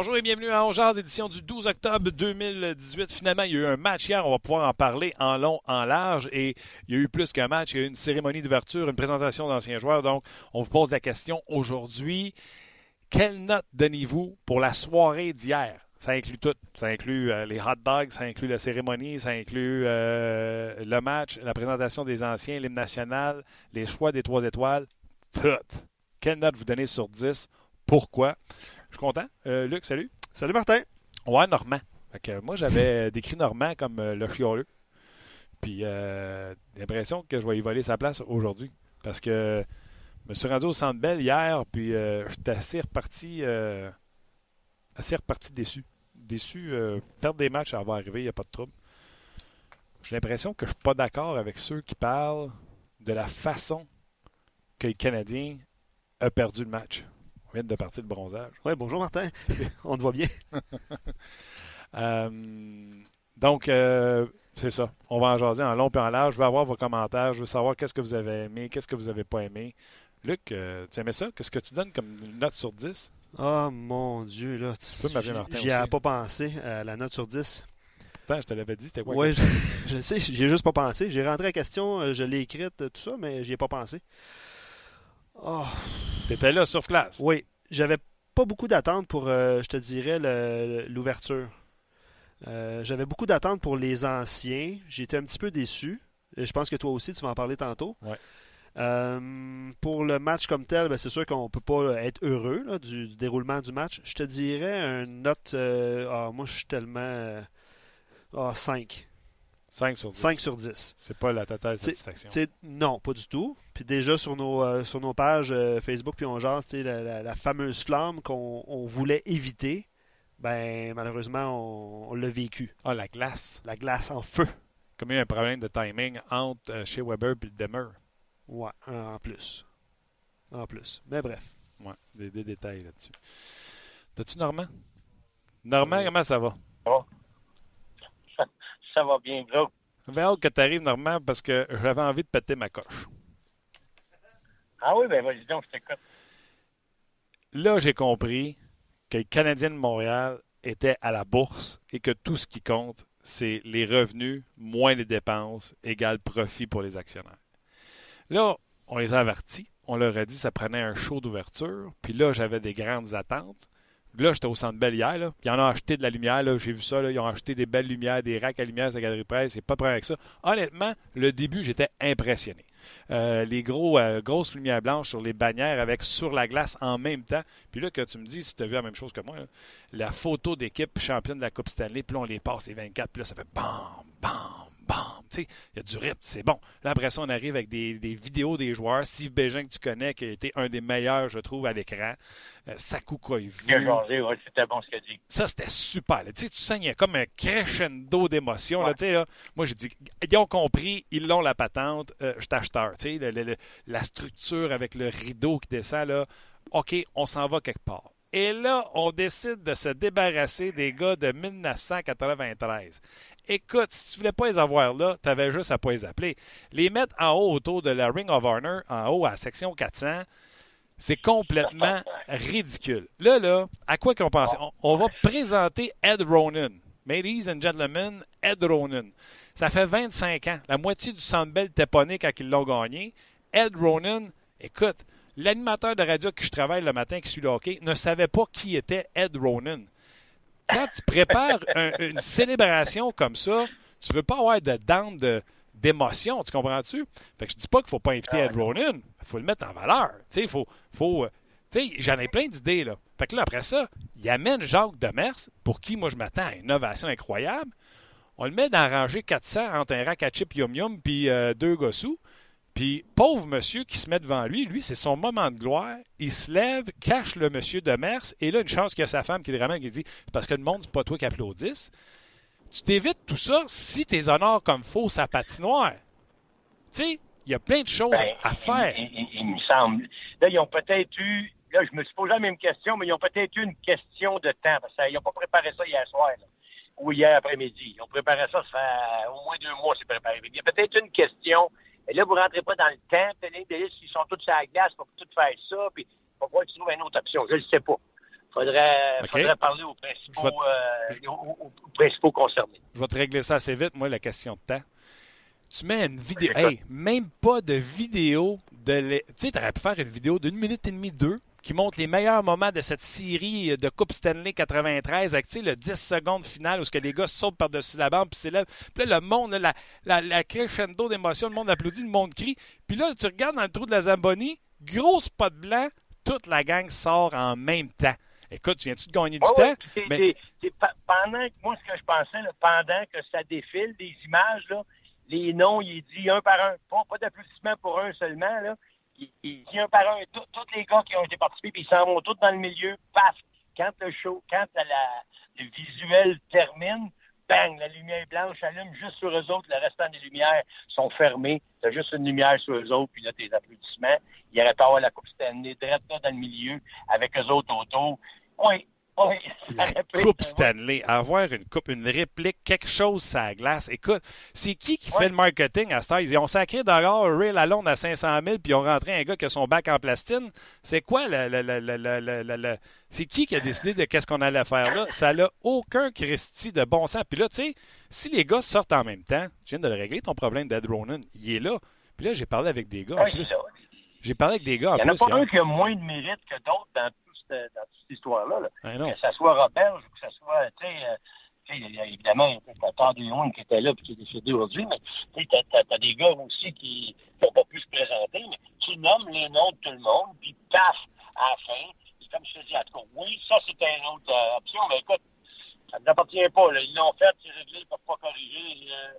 Bonjour et bienvenue à Ongears, édition du 12 octobre 2018. Finalement, il y a eu un match hier, on va pouvoir en parler en long, en large, et il y a eu plus qu'un match, il y a eu une cérémonie d'ouverture, une présentation d'anciens joueurs, donc on vous pose la question aujourd'hui. Quelle note donnez-vous pour la soirée d'hier? Ça inclut tout. Ça inclut euh, les hot dogs, ça inclut la cérémonie, ça inclut euh, le match, la présentation des anciens, l'hymne national, les choix des trois étoiles. Tout. Quelle note vous donnez sur 10? Pourquoi? Content. Euh, Luc, salut. Salut Martin. Ouais, Normand. moi, j'avais décrit Normand comme le chioleux. Puis, j'ai l'impression que je vais y voler sa place aujourd'hui. Parce que je me suis rendu au Centre Bell hier, puis j'étais assez reparti assez reparti déçu. Déçu, euh, perdre des matchs, ça va arriver, il n'y a pas de trouble. J'ai l'impression que je ne suis pas d'accord avec ceux qui parlent de la façon que le Canadien a perdu le match. On vient de partir de bronzage. Oui, bonjour Martin. On te voit bien. Euh, donc, euh, c'est ça. On va en jaser en long et en large. Je veux avoir vos commentaires. Je veux savoir qu'est-ce que vous avez aimé, qu'est-ce que vous n'avez pas aimé. Luc, tu aimais ça? Qu'est-ce que tu donnes comme note sur 10? Oh mon Dieu, là. Tu peux J'y ai pas pensé. à la note sur 10. Pourtant, je te l'avais dit, c'était quoi? Oui, je, je, sais, j'y ai juste pas pensé. J'ai rentré la question, euh, je l'ai écrite, tout ça, mais j'y ai pas pensé. Oh. T'étais là sur place? Oui. J'avais pas beaucoup d'attentes pour, euh, je te dirais, l'ouverture. Euh, j'avais beaucoup d'attentes pour les anciens. J'étais un petit peu déçu. Je pense que toi aussi, tu vas en parler tantôt. Ouais. Euh, pour le match comme tel, ben, c'est sûr qu'on ne peut pas être heureux du, déroulement du match. Je te dirais une note. Euh, ah, moi, je suis tellement. 5. 5 sur 10. 5 sur 10. C'est pas la totale satisfaction. non, pas du tout. Puis déjà sur nos, euh, sur nos pages Facebook puis on jase, la, la, fameuse flamme qu'on voulait éviter, ben malheureusement, on, l'a vécu. Ah, la glace. La glace en feu. Comme il y a un problème de timing entre chez Weber et le Demer. Ouais, en plus. En plus. Mais bref. Ouais, des, détails là-dessus. T'as-tu Normand? Normand, comment ça va? Oh. Ça, va bien, gros. J'avais hâte que tu arrives, Normand, parce que j'avais envie de péter ma coche. Ah oui, ben vas-y donc, je t'écoute. Là, j'ai compris que les Canadiens de Montréal étaient à la bourse et que tout ce qui compte, c'est les revenus moins les dépenses égale profit pour les actionnaires. Là, on les a avertis. On leur a dit que ça prenait un show d'ouverture. Puis là, j'avais des grandes attentes. Là, j'étais au centre Bell hier. Là. Ils en ont acheté de la lumière. J'ai vu ça. Ils ont acheté des belles lumières, des racks à lumière à Galerie Presse. C'est pas prêt avec ça. Honnêtement, le début, j'étais impressionné. Euh, les gros, euh, grosses lumières blanches sur les bannières avec sur la glace en même temps. Puis là, que tu me dis, si tu as vu la même chose que moi, la photo d'équipe championne de la Coupe Stanley, puis là, on les passe les 24, puis là, ça fait bam, bam, il y a du rythme, c'est bon. Là, après ça, on arrive avec des, vidéos des joueurs. Steve Bégin, que tu connais, qui a été un des meilleurs, je trouve, à l'écran. Euh, Saku c'était bon ce qu'il a dit. Ça, c'était super. Tu, sais, tu sens qu'il y a comme un crescendo d'émotions. Là, moi, j'ai dit, ils ont compris, ils l'ont la patente, euh, je t'acheteur. Tu sais, la structure avec le rideau qui descend, là, OK, on s'en va quelque part. Et là, on décide de se débarrasser des gars de 1993. Écoute, si tu voulais pas les avoir là, tu avais juste à pas les appeler. Les mettre en haut autour de la Ring of Honor, en haut à la section 400, c'est complètement ridicule. Là, là, à quoi qu'on pense? On, va présenter Ed Ronan. Ladies and gentlemen, Ed Ronan. Ça fait 25 ans. La moitié du Centre Bell était pas quand ils l'ont gagné. Ed Ronan, écoute, l'animateur de radio que je travaille le matin qui suit le hockey ne savait pas qui était Ed Ronan quand tu prépares une célébration comme ça, tu veux pas avoir de dents d'émotion, tu comprends-tu? Fait que je dis pas qu'il faut pas inviter Ed Ronan, il faut le mettre en valeur. Tu sais, faut, faut euh, j'en ai plein d'idées, là. Fait que là, après ça, il amène Jacques Demers, pour qui, moi, je m'attends à une innovation incroyable. On le met dans la rangée 400 entre un rack à chip yum yum puis euh, deux gossous. Puis, pauvre monsieur qui se met devant lui, lui, c'est son moment de gloire. Il se lève, cache le monsieur de Mers, et là, une chance qu'il y a sa femme qui le ramène, qui dit parce que le monde, c'est pas toi qui applaudisse. Tu t'évites tout ça si tes honneurs comme faux sa patinoire. Tu sais, il y a plein de choses ben, à faire. Il, me semble. Là, ils ont peut-être eu. Là, je me suis posé la même question, mais ils ont peut-être eu une question de temps. Parce qu'ils n'ont pas préparé ça hier soir. ou hier après-midi. Ils ont préparé ça, ça fait au moins deux mois, c'est préparé. Il y a peut-être une question et là, vous ne rentrez pas dans le temps. Puis là, ils sont tous sur la glace pour tout faire ça. Puis, pourquoi tu trouves une autre option? Je ne sais pas. Faudrait, faudrait parler aux principaux, euh, aux, aux- aux principaux concernés. Je vais te régler ça assez vite, moi, la question de temps. Tu mets une vidéo. Hey, même pas de vidéo de. Tu sais, tu aurais pu faire une vidéo d'une minute et demie, deux, qui montre les meilleurs moments de cette série de Coupe Stanley 93 avec le 10 secondes finale où ce que les gars sautent par-dessus la bande puis s'élèvent. Puis là, le monde, là, la, la, la crescendo d'émotion, le monde applaudit, le monde crie. Puis là, tu regardes dans le trou de la Zamboni, gros spot blanc, toute la gang sort en même temps. Écoute, tu viens-tu de gagner du temps? c'est- Mais- pendant que moi, ce que je pensais, là, pendant que ça défile, des images, là, les noms, il est dit un par un. Pas, pas d'applaudissement pour un seulement. Là. Il, il dit un par un. Tous les gars qui ont été participés, puis ils s'en vont tous dans le milieu. Paf! Quand le show, quand la- le visuel termine, bang! La lumière blanche allume juste sur eux autres. Le restant des lumières sont fermées. T'as juste une lumière sur eux autres, puis là, tes applaudissements. Il aurait pas avoir la Coupe Stanley direct dans le milieu, avec eux autres autour. Oui, oui. ça aurait pu Coupe Stanley, avoir une coupe, une réplique, quelque chose la glace. Écoute, c'est qui qui fait le marketing à Star? Ils ont sacré dehors Ray Lalonde à 500 000 puis ils ont rentré un gars qui a son bac en plastine. C'est quoi le, le- le- le- C'est qui qui a décidé de qu'est-ce qu'on allait faire là? Ça n'a aucun Christie de bon sens. Puis là, tu sais, si les gars sortent en même temps, je viens de le régler ton problème d'Ed Ronan. Il est là. Puis là, j'ai parlé avec des gars en Oui, plus. ça. J'ai parlé avec des gars en Il n'y en a plus. pas un qui a moins de mérite que d'autres dans, dans toute cette histoire-là. là. Non. Que ce soit Roberge ou que ce soit, tu sais, euh, sais, il y a évidemment, t'as Tardéon qui était là et qui est décédé aujourd'hui, mais tu t'as t'as des gars aussi qui n'ont pas pu se présenter, mais tu nommes les noms de tout le monde, puis paf, à la fin, comme je te dis, en tout cas, oui, ça c'était une autre euh, option, mais écoute, ça ne t'appartient pas. Là. Ils l'ont fait, c'est réglé, ils ne peuvent pas corriger. euh,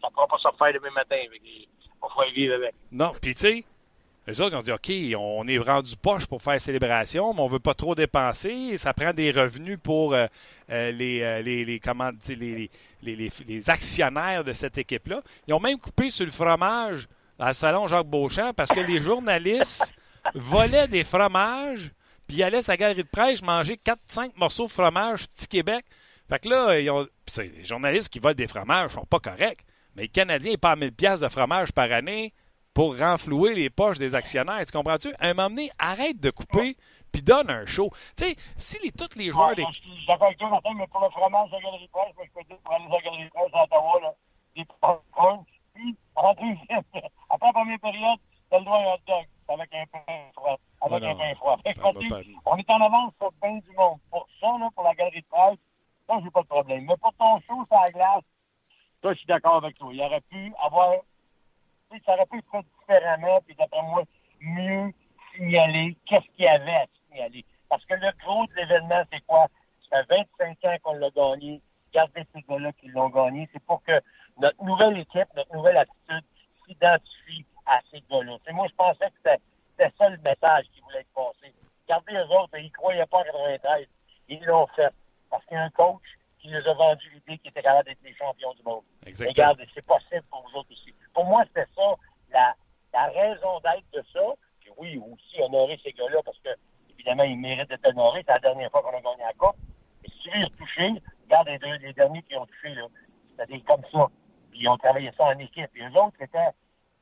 ça ne pourra pas se refaire demain matin. Avec les... On va vivre avec. Non, puis tu sais, les autres ont dit OK, on est rendu poche pour faire célébration, mais on veut pas trop dépenser. Ça prend des revenus pour les, actionnaires de cette équipe-là. Ils ont même coupé sur le fromage dans le salon Jacques Beauchamp parce que les journalistes volaient des fromages, puis allaient à sa galerie de presse manger 4-5 morceaux de fromage Petit Québec. Fait que là, ils ont, les journalistes qui volent des fromages sont pas corrects. Mais les Canadiens, ils payent 1000 pièces de fromage par année pour renflouer les poches des actionnaires. Tu comprends-tu? À un moment donné, arrête de couper puis donne un show. Tu sais, si les, tous les joueurs Ouais, des... Je suis d'accord avec toi, Martin, mais pour le fromage de la Galerie Presse, je peux dire, pour aller à la Galerie Presse à Ottawa, là, des popcorn, puis en deuxième, après la première période, t'as le droit à un hot dog avec un pain froid. Avec un pain froid. Fait Martin, bah, bah, on est en avance sur bien du monde. Pour ça, là, pour la Galerie de Presse, ça, j'ai pas de problème. Mais pour ton show la glace, ça, je suis d'accord avec toi. Il aurait pu avoir ça aurait pu être fait différemment, puis d'après moi, mieux signaler qu'est-ce qu'il y avait à signaler. Parce que le gros de l'événement, c'est quoi? Ça fait 25 ans qu'on l'a gagné. Regardez ces gars-là qui l'ont gagné. C'est pour que notre nouvelle équipe, notre nouvelle attitude s'identifie à ces gars-là. Moi, je pensais que c'était ça le message qui voulait être passé. Regardez eux autres, ils ne croyaient pas en 93. Ils l'ont fait. Parce qu'il y a un coach qui nous a vendu l'idée qu'ils étaient capables d'être les champions du monde. Exactement. Regarde, c'est possible pour vous autres aussi. Pour moi, c'était ça, la, raison d'être de ça. Puis oui, aussi honorer ces gars-là parce que, évidemment, ils méritent d'être honorés. C'est la dernière fois qu'on a gagné la Coupe. Et si tu veux les toucher, regarde les, deux, derniers qui ont touché, là. C'était comme ça. Puis ils ont travaillé ça en équipe. Et eux autres, c'était,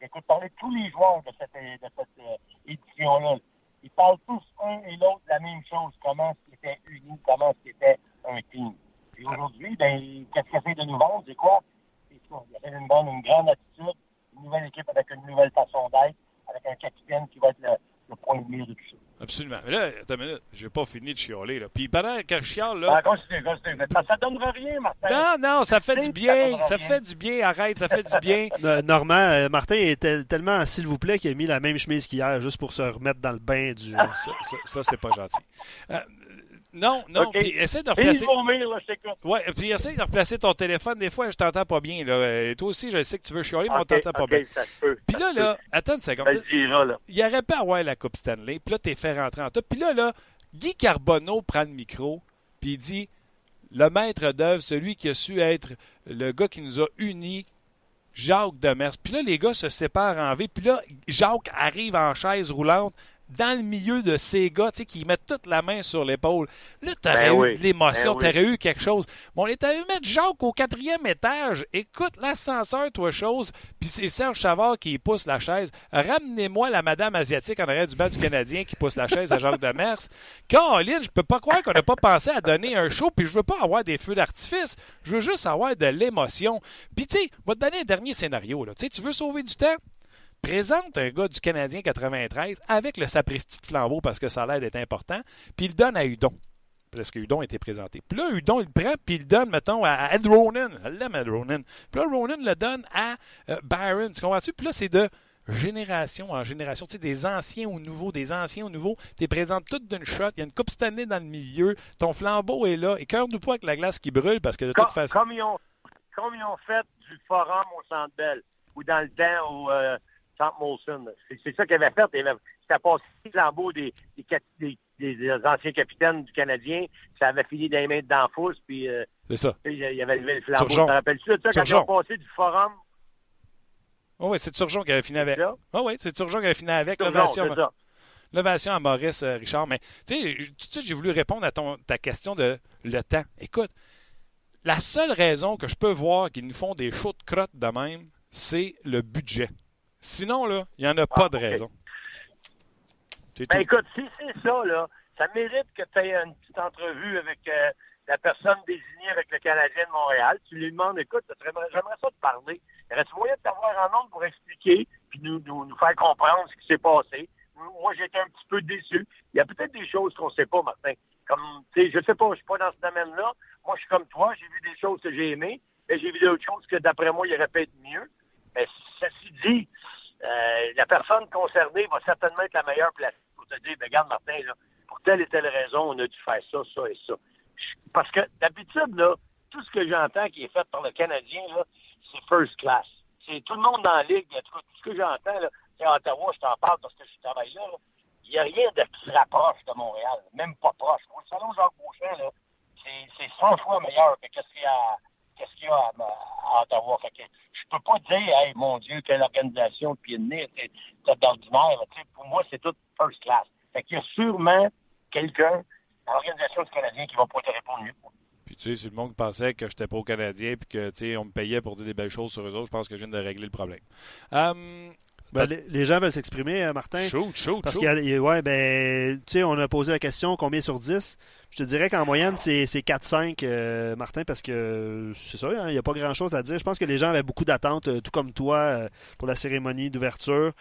écoute, parler tous les joueurs de cette, euh, édition-là. Ils parlent tous un et l'autre de la même chose. Comment c'était uni, comment c'était un team? Puis aujourd'hui, ben, qu'est-ce qu'ils essaient de nous vendre? C'est quoi? C'est ça. Ils de nous vendre une grande attitude, une nouvelle équipe avec une nouvelle façon d'être, avec un capitaine qui va être le, le point de mire de tout ça. Absolument. Mais là, attends une minute, j'ai pas fini de chialer. Là. Puis pendant que je chiale, Ah, là... continue, continue. Mais Ça ne donnera rien, Martin. Non, non, ça fait du bien. ça fait du bien. Arrête, ça fait du bien. Euh, Normand, euh, Martin est tel- tellement s'il vous plaît qu'il a mis la même chemise qu'hier juste pour se remettre dans le bain du. Ça, ça, ça, c'est pas gentil. Euh, non, non. OK. Puis essaie de replacer... Ouais, puis essaie de replacer ton téléphone. Des fois, je t'entends pas bien. Là. Et toi aussi, je sais que tu veux chialer, mais on t'entend pas bien. ça se peut. Puis là, peut. là, attends une seconde. Dira, là. il aurait pu avoir la Coupe Stanley, puis là, t'es fait rentrer en top. Puis là, là, Guy Carbonneau prend le micro, puis il dit le maître d'œuvre, celui qui a su être le gars qui nous a unis, Jacques Demers. Puis là, les gars se séparent en V. Puis là, Jacques arrive en chaise roulante dans le milieu de ces gars qui mettent toute la main sur l'épaule. Là, Ben eu oui, de l'émotion, ben tu aurais eu quelque chose. Bon, on est allé mettre Jacques au quatrième étage. Écoute, l'ascenseur, toi, chose, puis c'est Serge Chavard qui pousse la chaise. Ramenez-moi la madame asiatique en arrière du banc du Canadien qui pousse la chaise à Jacques Demers. Caroline, je peux pas croire qu'on n'a pas pensé à donner un show, puis je veux pas avoir des feux d'artifice. Je veux juste avoir de l'émotion. Puis, tu sais, je vais te donner un dernier scénario. Là. Tu veux sauver du temps? Présente un gars du Canadien 93 avec le sapristi de flambeau parce que ça a l'air d'être important, puis il le donne à Udon. Parce que Udon était présenté. Puis là, Udon, il le prend, puis il le donne, mettons, à Ed Ronan. Elle l'aime, Ed Ronan. Puis là, Ronan le donne à euh, Byron. Tu comprends-tu? Puis là, c'est de génération en génération. Tu sais, des anciens aux nouveaux, des anciens aux nouveaux. Tu les présentes toutes d'une shot. Il y a une coupe Stanley dans le milieu. Ton flambeau est là. Et cœur-nous pas avec la glace qui brûle parce que de toute façon. comme ils ont, comme ils ont fait du forum au Centre Bell ou dans le temps au euh, Molson. C'est ça qu'ils avaient fait. Ils avaient- C'était passé le flambeau des, des, anciens capitaines du Canadien. Ça avait fini dans les mains de Danfous, puis euh, C'est ça. il y avait levé le flambeau. Tu te rappelles-tu de ça, quand ils ont passé du forum? Oh, oui, c'est Turgeon qui avait fini avec. Oh, oui, c'est Turgeon qui avait fini avec. L'ovation. c'est ça. L'ovation à Maurice euh, Richard. Mais tu sais, tout de suite, j'ai voulu répondre à ton, ta question de le temps. Écoute, la seule raison que je peux voir qu'ils nous font des shows de crotte de même, c'est le budget. Sinon, là, il n'y en a pas Ah, de ok. raison. Ben écoute, si c'est ça, là, ça mérite que tu aies une petite entrevue avec euh, la personne désignée avec le Canadien de Montréal. Tu lui demandes, écoute, j'aimerais ça te parler. Y aurait-tu moyen de t'avoir en nombre pour expliquer puis nous, nous, nous faire comprendre ce qui s'est passé? Moi, été un petit peu déçu. Il y a peut-être des choses qu'on sait pas, Martin. Comme, tu sais, je sais pas, je suis pas dans ce domaine-là. Moi, je suis comme toi, j'ai vu des choses que j'ai aimées, mais j'ai vu d'autres choses que, d'après moi, il aurait pu être mieux. Mais ceci dit, euh, la personne concernée va certainement être la meilleure placée pour te dire, ben, regarde, Martin, là, pour telle et telle raison, on a dû faire ça, ça et ça. Parce que d'habitude, là, tout ce que j'entends qui est fait par le Canadien, là, c'est first class. C'est tout le monde dans la ligue, tout tout ce que j'entends, là, c'est à Ottawa, je t'en parle parce que je travaille là, il n'y a rien de qui rapproche de Montréal, même pas proche. Au salon Jacques Beauchamp, c'est c'est 100 fois meilleur que qu'est-ce qu'il y a, y a à, à Ottawa. Fait que peux pas dire, hey, mon Dieu, quelle organisation de pied de nez, c'est d'ordinaire. Pour moi, c'est tout first class. Fait qu'il y a sûrement quelqu'un à l'organisation du Canadien qui va pouvoir te répondre mieux. Puis tu sais, si le monde pensait que j'étais pas au Canadien puis que tu sais, on me payait pour dire des belles choses sur eux autres, je pense que je viens de régler le problème. Hum, Ben, les, les gens veulent s'exprimer, euh, Martin. shoot, shoot, Parce shoot. a- ouais, ben, tu sais, on a posé la question combien sur 10. Je te dirais qu'en moyenne, c'est c'est 4-5, euh, Martin, parce que c'est ça, hein, il n'y a pas grand-chose à dire. Je pense que les gens avaient beaucoup d'attentes, euh, tout comme toi, euh, pour la cérémonie d'ouverture.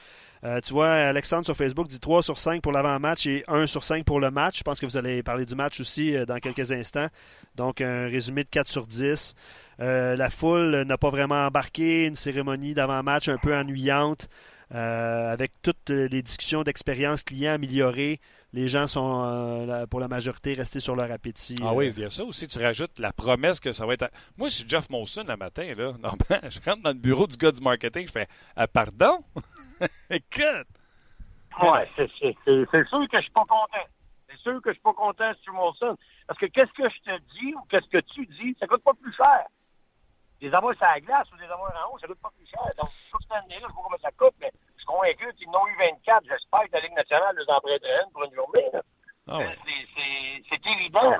Euh, tu vois, Alexandre sur Facebook dit 3 sur 5 pour l'avant-match et 1 sur 5 pour le match. Je pense que vous allez parler du match aussi euh, dans quelques instants. Donc, un résumé de 4 sur 10. Euh, la foule n'a pas vraiment embarqué. Une cérémonie d'avant-match un peu ennuyante. Euh, avec toutes les discussions d'expérience client améliorées, les gens sont, euh, pour la majorité, restés sur leur appétit. Ah Euh, oui, a ça aussi. Tu rajoutes la promesse que ça va être. à- Moi, je suis Jeff Molson le matin. Là. Normalement, je rentre dans le bureau du gars du marketing. Je fais ah, Pardon? Écoute Ouais, c'est sûr que je suis pas content. C'est sûr que je suis pas content, Stu Molson. Parce que qu'est-ce que je te dis ou qu'est-ce que tu dis, ça coûte pas plus cher. Des avoirs sur la glace ou des avoirs en haut, ça coûte pas plus cher. Donc, toute cette année-là, je sais pas combien ça coûte, mais je suis convaincu qu'ils en ont eu 24. J'espère que la Ligue nationale les en prêterait une pour une journée. Ah ouais. C'est- évident.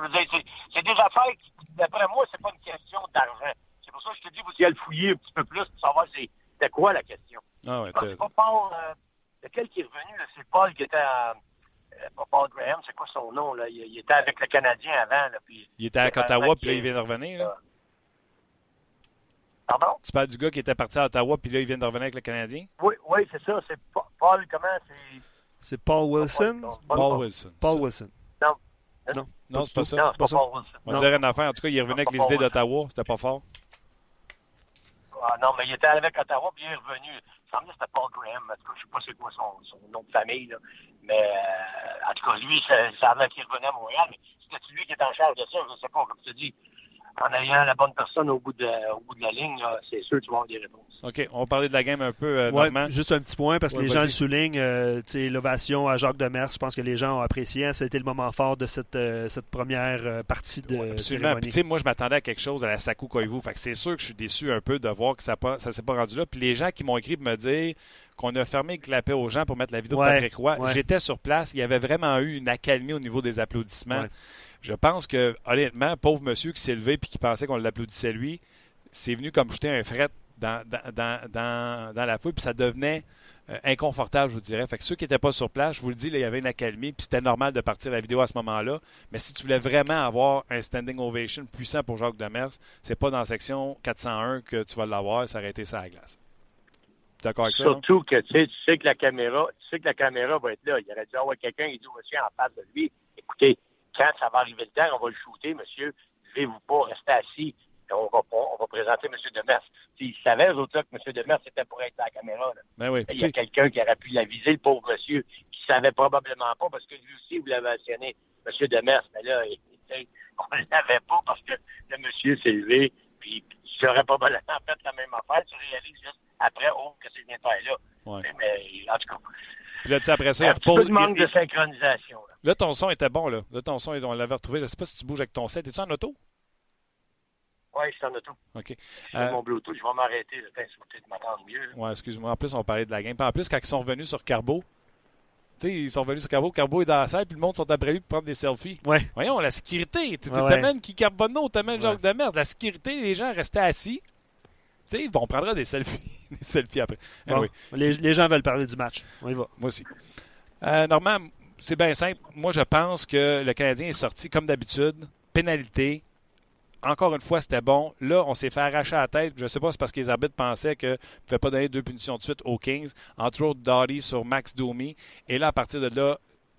C'est des affaires qui, d'après moi, c'est pas une question d'argent. C'est pour ça que je te dis, vous y allez le fouiller un petit peu plus pour savoir c'est c'était quoi la question. Ah ouais, Ah, C'est pas Paul. Euh, lequel qui est revenu, c'est Paul qui était à. euh, pas Paul Graham, c'est quoi son nom? Là? Il, il était avec le Canadien avant. Là, puis, Il était à Ottawa, puis là, il vient de revenir. Là. Pardon? Tu parles du gars qui était parti à Ottawa, puis là, il vient de revenir avec le Canadien? Oui, oui c'est ça. C'est Pa- Paul, comment? C'est? C'est Paul Wilson? Paul, Paul Paul. Wilson. Paul Wilson. Non. Non, Non, c'est pas ça. Non, c'est Pas pas ça. Paul Wilson. On dire une affaire. En tout cas, il revenait avec les idées d'Ottawa. C'était pas fort. Ah, non, mais il était avec Ottawa, puis il est revenu. Il me c'était Paul Graham. En tout cas, je sais pas c'est quoi son, son nom de famille. Là. Mais euh, en tout cas, lui, ça, ça avait qu'il revenait à Montréal. Mais c'était lui qui était en charge de ça, je sais pas, comme tu dis. En ayant la bonne personne au bout de, au bout de la ligne, c'est sûr que tu vas avoir des réponses. OK. On va parler de la game un peu, euh, ouais, Juste un petit point, parce que les gens le soulignent. Euh, l'ovation à Jacques Demers, je pense que les gens ont apprécié. C'était hein. le moment fort de cette, euh, cette première euh, partie de ouais, cérémonie. moi, je m'attendais à quelque chose à la Saku Koivu. Fait que c'est sûr que je suis déçu un peu de voir que ça ne s'est pas rendu là. Puis les gens qui m'ont écrit pour me dire qu'on a fermé le clapet aux gens pour mettre la vidéo de Patrick Roy, j'étais sur place. Il y avait vraiment eu une accalmie au niveau des applaudissements. Je pense que, honnêtement, pauvre monsieur qui s'est levé et qui pensait qu'on l'applaudissait lui, c'est venu comme jeter un fret dans, la foule, puis ça devenait euh, inconfortable, je dirais. Fait que ceux qui n'étaient pas sur place, je vous le dis, il y avait une accalmie, puis c'était normal de partir la vidéo à ce moment-là. Mais si tu voulais vraiment avoir un standing ovation puissant pour Jacques Demers, c'est pas dans la section 401 que tu vas l'avoir, ça aurait été ça à la glace. D'accord avec ça? Surtout que tu sais, tu sais que la caméra, tu sais que la caméra va être là. Il aurait dû avoir quelqu'un qui dit monsieur en face de lui. Écoutez, quand ça va arriver le temps, on va le shooter, monsieur. Levez-vous pas, restez assis. On va, on va présenter M. Demers. S'il savait, eux autres, que M. Demers était pour être à la caméra. Ben oui, il y a quelqu'un qui aurait pu la viser, le pauvre monsieur, qui ne savait probablement pas, parce que lui aussi, vous l'avez mentionné, M. Demers. Mais là, on ne l'avait pas parce que le monsieur s'est levé, puis j'aurais probablement fait la même affaire. Tu réalises juste après, oh, que c'est bien là. Ouais. Mais, mais, en tout cas. Puis là, tu sais, après ça, il repose. Un peu de manque de synchronisation. Là. là. ton son était bon, là. Là, ton son, on l'avait retrouvé. Je ne sais pas si tu bouges avec ton set. Es-tu en auto? Oui, je suis en auto. OK. Euh, mon Bluetooth, je vais m'arrêter. Je vais peut-être m'attendre mieux. Oui, excuse-moi. En plus, on parlait de la game. Puis en plus, quand ils sont revenus sur Carbo, tu sais, ils sont venus sur Carbo, Carbo est dans la salle, puis le monde sont après lui pour prendre des selfies. Ouais. Voyons, la sécurité. Tu ouais, t'amènes qui Carbonneau, t'amènes Jacques de merde. La sécurité, les gens restaient assis. Sais, on prendra des selfies, des selfies après. Bon, les, les, gens veulent parler du match. On y va. Moi aussi. Euh, Normand, c'est bien simple. Moi, je pense que le Canadien est sorti comme d'habitude. Pénalité, encore une fois, c'était bon. Là, on s'est fait arracher la tête. Je ne sais pas si c'est parce que les arbitres pensaient qu'ils ne pouvaient pas donner deux punitions de suite aux Kings. Entre autres, Doughty sur Max Domi. Et là, à partir de là,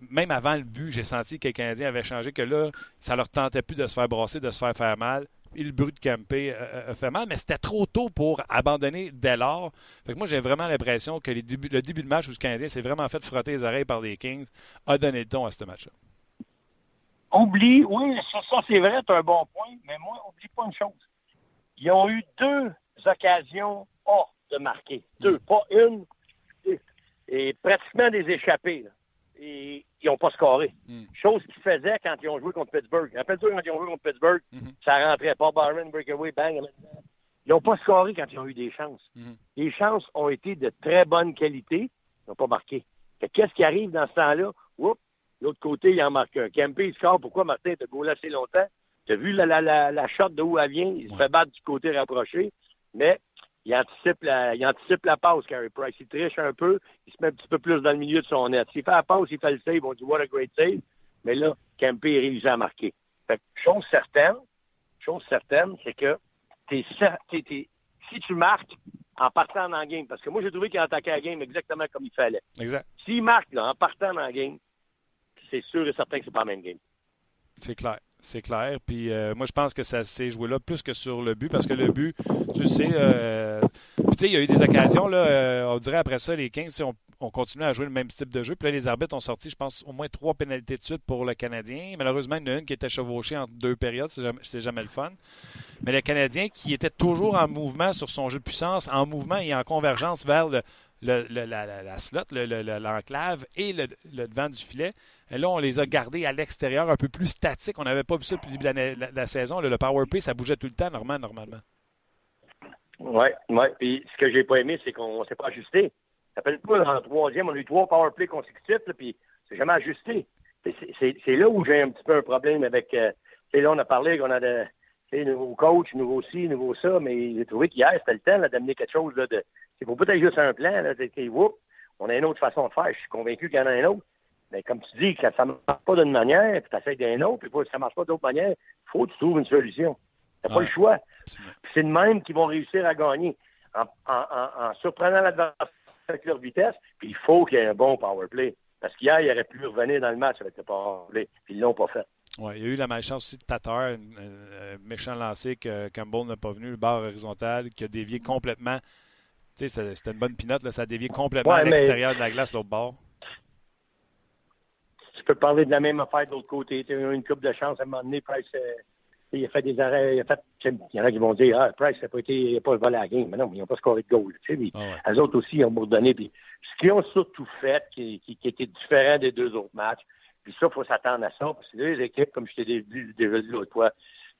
même avant le but, j'ai senti que les Canadiens avaient changé, que là, ça leur tentait plus de se faire brasser, de se faire faire mal. Et le bruit de camper euh, euh, a fait mal, mais c'était trop tôt pour abandonner dès lors. Fait que moi, j'ai vraiment l'impression que le début de match où le Canadien s'est vraiment fait frotter les oreilles par les Kings a donné le ton à ce match-là. Oublie, oui, ça, c'est vrai, c'est un bon point, mais moi, oublie pas une chose. Ils ont eu deux occasions hors de marquer. Deux, pas une. Et, pratiquement des échappées. Et ils n'ont pas scoré. Mm. Chose qu'ils faisaient quand ils ont joué contre Pittsburgh. Rappelle-toi quand ils ont joué contre Pittsburgh, mm-hmm. ça rentrait pas. Byron, breakaway, bang. Ils n'ont pas scoré quand ils ont eu des chances. Mm-hmm. Les chances ont été de très bonne qualité. Ils n'ont pas marqué. Qu'est-ce qui arrive dans ce temps-là? Oups, L'autre côté, il en marque un. Campé, il score. Pourquoi Martin t'a gaulé assez longtemps? Tu as vu la, la, la, la shot de où elle vient? Il se fait battre du côté rapproché, mais il anticipe la, il anticipe la passe, Carey Price. Il triche un peu, il se met un petit peu plus dans le milieu de son net. S'il fait la passe, il fait le save, on dit what a great save. Mais là, Campé réussit à marquer. Fait chose certaine, chose certaine, c'est que t'es, t'es, t'es, si tu marques en partant dans le game, parce que moi j'ai trouvé qu'il attaquait la game exactement comme il fallait. Exact. S'il marque là, en partant dans le game, c'est sûr et certain que c'est pas la même game. C'est clair. C'est clair. Puis euh, moi, je pense que ça s'est joué là plus que sur le but, parce que le but, tu euh, sais, il y a eu des occasions, là, euh, on dirait après ça, les 15, on, on continue à jouer le même type de jeu. Puis là, les arbitres ont sorti, je pense, au moins trois pénalités de suite pour le Canadien. Malheureusement, il y en a une qui était chevauchée en deux périodes. C'est jamais, jamais, le fun. Mais le Canadien, qui était toujours en mouvement sur son jeu de puissance, en mouvement et en convergence vers le, la, la, slot, l'enclave et le, devant du filet. Et là, on les a gardés à l'extérieur, un peu plus statiques. On n'avait pas vu ça depuis le début de la, saison. le power play, ça bougeait tout le temps, normalement. normalement. Oui, oui. Puis ce que j'ai pas aimé, c'est qu'on ne s'est pas ajusté. Rappelle-toi, le troisième, on a eu trois power play consécutifs, puis c'est jamais ajusté. C'est là où j'ai un petit peu un problème avec. Euh, là, on a parlé qu'on a de nouveau coach, nouveau ci, nouveau ça, mais j'ai trouvé qu'hier, c'était le temps d'amener quelque chose là, de. C'est pour peut-être juste un plan, là, on a une autre façon de faire. Je suis convaincu qu'il y en a un autre. Mais comme tu dis, que ça ne marche pas d'une manière, puis tu essaies d'un autre, puis ça ne marche pas d'autre manière, il faut que tu trouves une solution. Tu n'as pas le choix. C'est de même qu'ils vont réussir à gagner. En, en, en, surprenant l'adversaire avec leur vitesse, puis il faut qu'il y ait un bon power play. Parce qu'hier, il aurait pu revenir dans le match avec le power play, puis ils l'ont pas fait. Oui, il y a eu la malchance aussi de Tatar, un, méchant lancé que Campbell n'a pas venu, le barre horizontal, qui a dévié complètement. Tu sais, c'était une bonne pinote, ça a dévié complètement à l'extérieur de la glace, l'autre bord. Tu peux parler de la même affaire de l'autre côté. Tu as eu une coupe de chance à un moment donné, Price, euh, Il a fait des arrêts. Il, a fait, il y en a qui vont dire Ah, Price n'a pas été il a pas volé la game. Mais non, mais ils n'ont pas scoré de goal. Tu sais, ah Les autres aussi, ils ont bourdonné. Puis, ce qu'ils ont surtout fait, qui, qui, qui, était différent des deux autres matchs, puis ça, il faut s'attendre à ça, parce que les équipes, comme je t'ai dit l'autre fois,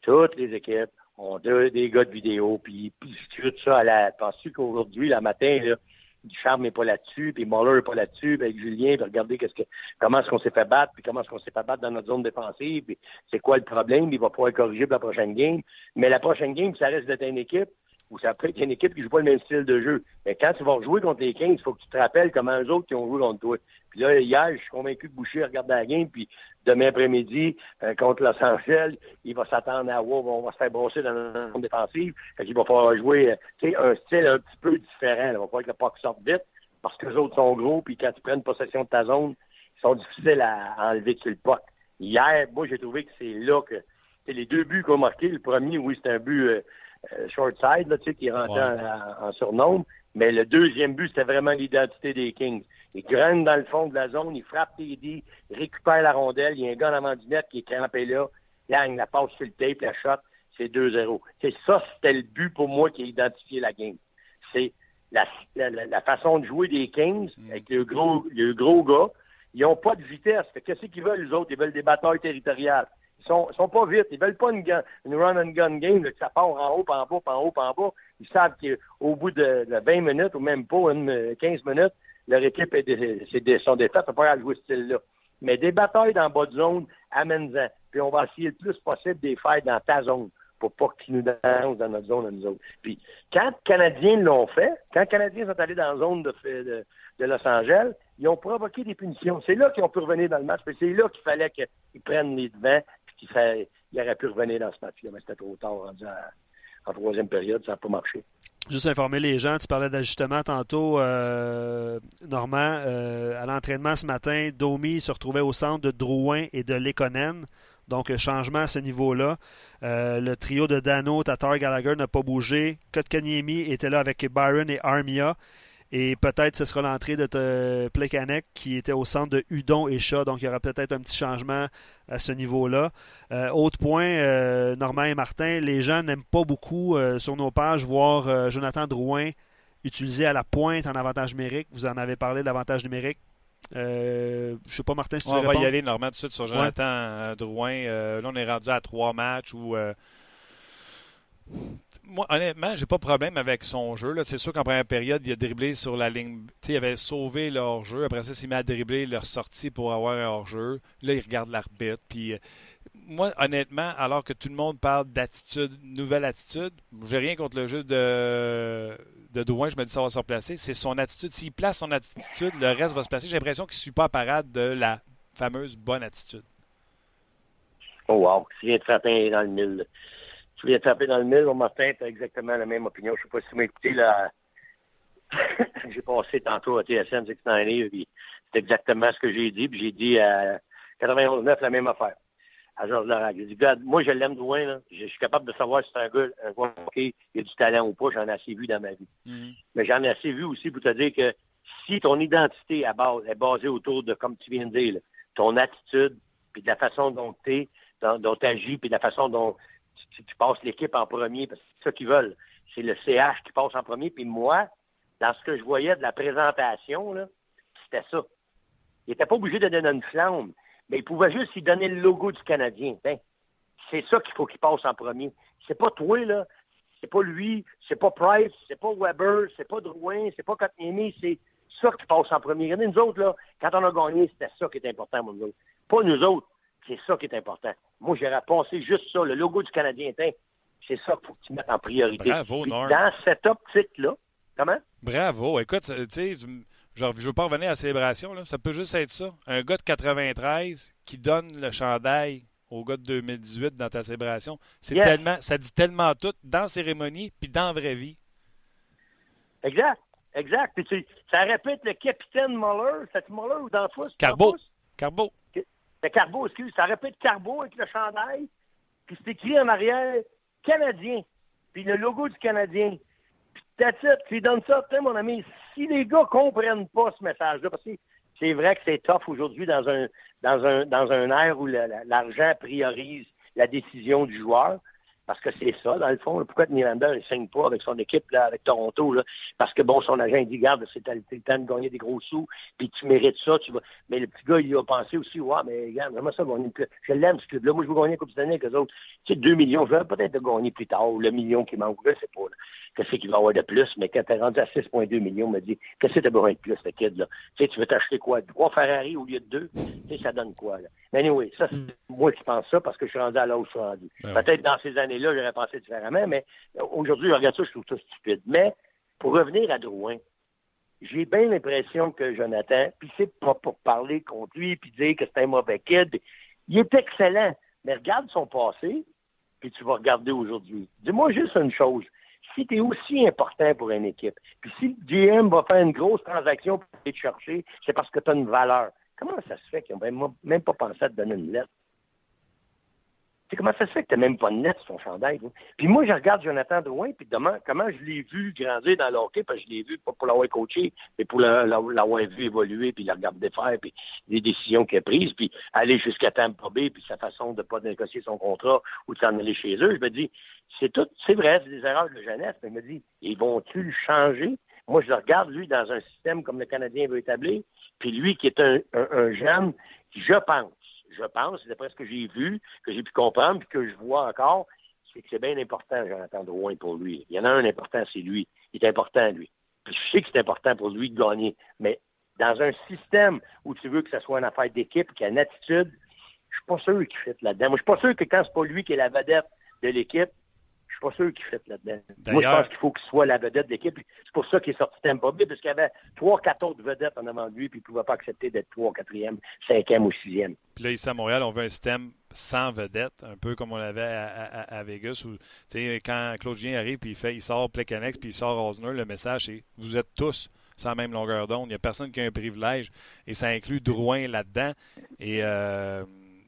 toutes les équipes ont des gars de vidéo, puis, puis tout ça à la. Penses-tu qu'aujourd'hui, le matin, là, Ducharme n'est pas là-dessus, puis Muller n'est pas là-dessus, puis avec Julien, puis regardez qu'est-ce que, comment est-ce qu'on s'est fait battre, puis comment est-ce qu'on s'est fait battre dans notre zone défensive, puis c'est quoi le problème, il va pouvoir corriger pour la prochaine game. Mais la prochaine game, ça reste d'être une équipe ou ça peut être une équipe qui joue pas le même style de jeu. Mais quand tu vas jouer contre les Kings, il faut que tu te rappelles comment eux autres qui ont joué contre toi. Puis là, hier, je suis convaincu que Boucher regarde la game, puis demain après-midi, euh, contre Los Angeles, il va s'attendre à wow, on va se faire brosser dans la zone défensive. Qu'il va falloir jouer euh, un style un petit peu différent. Il va falloir que le puck sorte vite, parce que les autres sont gros, puis quand tu prends possession de ta zone, ils sont difficiles à, enlever sur le puck. Hier, moi, j'ai trouvé que c'est là que les deux buts qu'on a marqués. Le premier, oui, c'était un but euh, euh, short side, là, tu sais, qui rentrait en, surnombre. Mais le deuxième but, c'était vraiment l'identité des Kings. Ils grainent dans le fond de la zone, ils frappent TD, ils récupèrent la rondelle, il y a un gars en avant du net qui est crampé là, il la passe sur le tape, la shot, c'est 2-0. C'est ça, c'était le but pour moi qui a identifié la game. C'est la, la, façon de jouer des Kings mm. avec le gros, le gros gars. Ils n'ont pas de vitesse. Qu'est-ce qu'ils veulent, les autres? Ils veulent des batailles territoriales. Sont, sont pas vite. Ils veulent pas une, run and gun game, que ça part en haut, en bas, en haut, en bas. Ils savent qu'au bout de, 20 minutes, ou même pas, une, 15 minutes, leur équipe est des, des, sont pas jouer ce style-là. Mais des batailles dans bas de zone, amène-en. Puis on va essayer le plus possible des faire dans ta zone pour pas qu'ils nous dérangent dans notre zone à nous autres. Puis quand les Canadiens l'ont fait, quand les Canadiens sont allés dans la zone de Los Angeles, ils ont provoqué des punitions. C'est là qu'ils ont pu revenir dans le match, c'est là qu'il fallait qu'ils prennent les devants fait, il aurait pu revenir dans ce match-là, mais c'était trop tard en troisième période, ça n'a pas marché. Juste informer les gens, tu parlais d'ajustement tantôt, euh, Normand. Euh, à l'entraînement ce matin, Domi se retrouvait au centre de Drouin et de Lekonen. Donc, changement à ce niveau-là. Euh, le trio de Dano, Tatar, Gallagher n'a pas bougé. Kotkaniemi était là avec Byron et Armia. Et peut-être ce sera l'entrée de Plekanec qui était au centre de Udon et Chat. Donc il y aura peut-être un petit changement à ce niveau-là. Euh, autre point, euh, Normand et Martin, les gens n'aiment pas beaucoup euh, sur nos pages voir Jonathan Drouin utilisé à la pointe en avantage numérique. Vous en avez parlé de l'avantage numérique. je sais pas, Martin, si tu On va y aller, Normand, tout de suite sur Jonathan Drouin. là, on est rendu à trois matchs où moi, honnêtement, j'ai pas de problème avec son jeu. C'est sûr qu'en première période, il a dribblé sur la ligne. il avait sauvé leur jeu. Après ça, il s'est mis à dribbler leur sortie pour avoir un hors-jeu. Là, il regarde l'arbitre. Puis, euh, moi, honnêtement, alors que tout le monde parle d'attitude, nouvelle attitude, j'ai rien contre le jeu de, de. Je me dis ça va se replacer. C'est son attitude. S'il place son attitude, le reste va se placer. J'ai l'impression qu'il ne suit pas à parade de la fameuse bonne attitude. Oh, wow. Il vient de frapper dans le mille tu viens taper dans le mille, on Martin, tu exactement la même opinion. Je sais pas si tu m'as écouté, là. j'ai passé tantôt à TSN 69 puis c'est exactement ce que j'ai dit, puis j'ai dit à 91-9 la même affaire. À Georges Larac. J'ai dit, God, moi, je l'aime de loin, là. Je suis capable de savoir si c'est un gars, un gars il a du talent ou pas. J'en ai assez vu dans ma vie. Mm-hmm. Mais j'en ai assez vu aussi pour te dire que si ton identité à base, est basée autour de, comme tu viens de dire, ton attitude, puis de la façon dont tu es, dont tu agis, puis de la façon dont si tu passes l'équipe en premier, parce que c'est ça qu'ils veulent. C'est le CH qui passe en premier. Puis moi, dans ce que je voyais de la présentation, c'était ça. Il n'était pas obligé de donner une flamme, mais il pouvait juste lui donner le logo du Canadien. Ben, c'est ça qu'il faut qu'il passe en premier. C'est pas toi, là. C'est pas lui, c'est pas Price, c'est pas Weber, c'est pas Drouin, c'est pas Kotniemi, c'est ça qui passe en premier. Regardez, nous autres, là, quand on a gagné, c'était ça qui était important pour nous autres. Pas nous autres. C'est ça qui est important. Moi, j'aurais pensé juste ça, le logo du Canadien C'est ça qu'il faut que tu mettes en priorité. Bravo, Norm. Dans cette optique-là, comment? Bravo. Écoute, tu sais, je veux pas revenir à la célébration, là. ça peut juste être ça. Un gars de 93 qui donne le chandail au gars de 2018 dans ta célébration, c'est tellement, ça dit tellement tout dans la cérémonie puis dans la vraie vie. Exact, exact. Puis tu, ça répète le capitaine Muller, c'est Muller ou d'Anfous? Carbo. Carbo. Le Carbo, excuse, ça répète Carbo avec le chandail, puis c'est écrit en arrière Canadien, puis le logo du Canadien. Puis it, tu donnes ça, tu mon ami, si les gars comprennent pas ce message-là, parce que c'est vrai que c'est tough aujourd'hui dans un dans un dans un air où l'argent priorise la décision du joueur. Parce que c'est ça, dans le fond. Pourquoi Nylander ne signe pas avec son équipe, là, avec Toronto? Là? Parce que, bon, son agent dit, garde, c'est le temps de gagner des gros sous, puis tu mérites ça. Tu vas... Mais le petit gars, il a pensé aussi, ouais, mais regarde, vraiment ça gagner plus. Je l'aime, ce club-là. Moi, je veux gagner la Coupe année avec eux autres. Tu sais, 2 millions, je vais peut-être gagner plus tard, le million qui manque, là, c'est pas. Là qu'est-ce qu'il va avoir de plus, mais quand t'es rendu à 6,2 millions, on m'a dit, qu'est-ce que t'as besoin de plus, ce kid-là? Tu sais, tu veux t'acheter quoi? Trois Ferrari au lieu de deux? Tu sais, ça donne quoi, là? Mais anyway, ça, c'est moi qui pense ça parce que je suis rendu à là où je suis rendu. Ben Peut-être dans ces années-là, j'aurais pensé différemment, mais aujourd'hui, je regarde ça, je trouve ça stupide. Mais, pour revenir à Drouin, j'ai bien l'impression que Jonathan, puis c'est pas pour parler contre lui, puis dire que c'est un mauvais kid, il est excellent. Mais regarde son passé, puis tu vas regarder aujourd'hui. Dis-moi juste une chose si tu es aussi important pour une équipe, puis si le GM va faire une grosse transaction pour aller te chercher, c'est parce que tu as une valeur. Comment ça se fait qu'ils n'ont même pas pensé à te donner une lettre? comment ça se fait que tu même pas de net sur ton chandail? Puis moi, je regarde Jonathan Drouin, puis demain, comment je l'ai vu grandir dans le hockey, parce que je l'ai vu pas pour l'avoir coaché, mais pour l'avoir vu évoluer, puis le regarder faire, puis les décisions qu'il a prises, puis aller jusqu'à Tampa Bay, puis sa façon de ne pas négocier son contrat ou de s'en aller chez eux. Je me dis, c'est tout, c'est vrai, c'est des erreurs de jeunesse, mais je me dis, ils vont-tu le changer? Moi, je le regarde, lui, dans un système comme le Canadien veut établir, puis lui qui est un, un, un jeune, je pense, je pense, d'après ce que j'ai vu, que j'ai pu comprendre, puis que je vois encore, c'est que c'est bien important, Jonathan Drouin, pour lui. Il y en a un important, c'est lui. Il est important, lui. Puis je sais que c'est important pour lui de gagner. Mais dans un système où tu veux que ce soit une affaire d'équipe, qui a une attitude, je suis pas sûr qu'il fait là-dedans. Moi, je suis pas sûr que quand c'est pas lui qui est la vedette de l'équipe, pas sûr qu'il fait là-dedans. Moi, je pense qu'il faut qu'il soit la vedette de l'équipe. C'est pour ça qu'il est sorti Tampa Bay, parce qu'il y avait trois, quatre autres vedettes en avant de lui, puis il ne pouvait pas accepter d'être trois, quatrième, cinquième ou sixième. Puis là, ici à Montréal, on veut un système sans vedette, un peu comme on l'avait à, Vegas, où quand Claude Gien arrive, puis il, fait, il sort Plecanex, puis il sort Osner, le message, c'est « Vous êtes tous sans même longueur d'onde. Il n'y a personne qui a un privilège. Et ça inclut Drouin là-dedans. Et euh,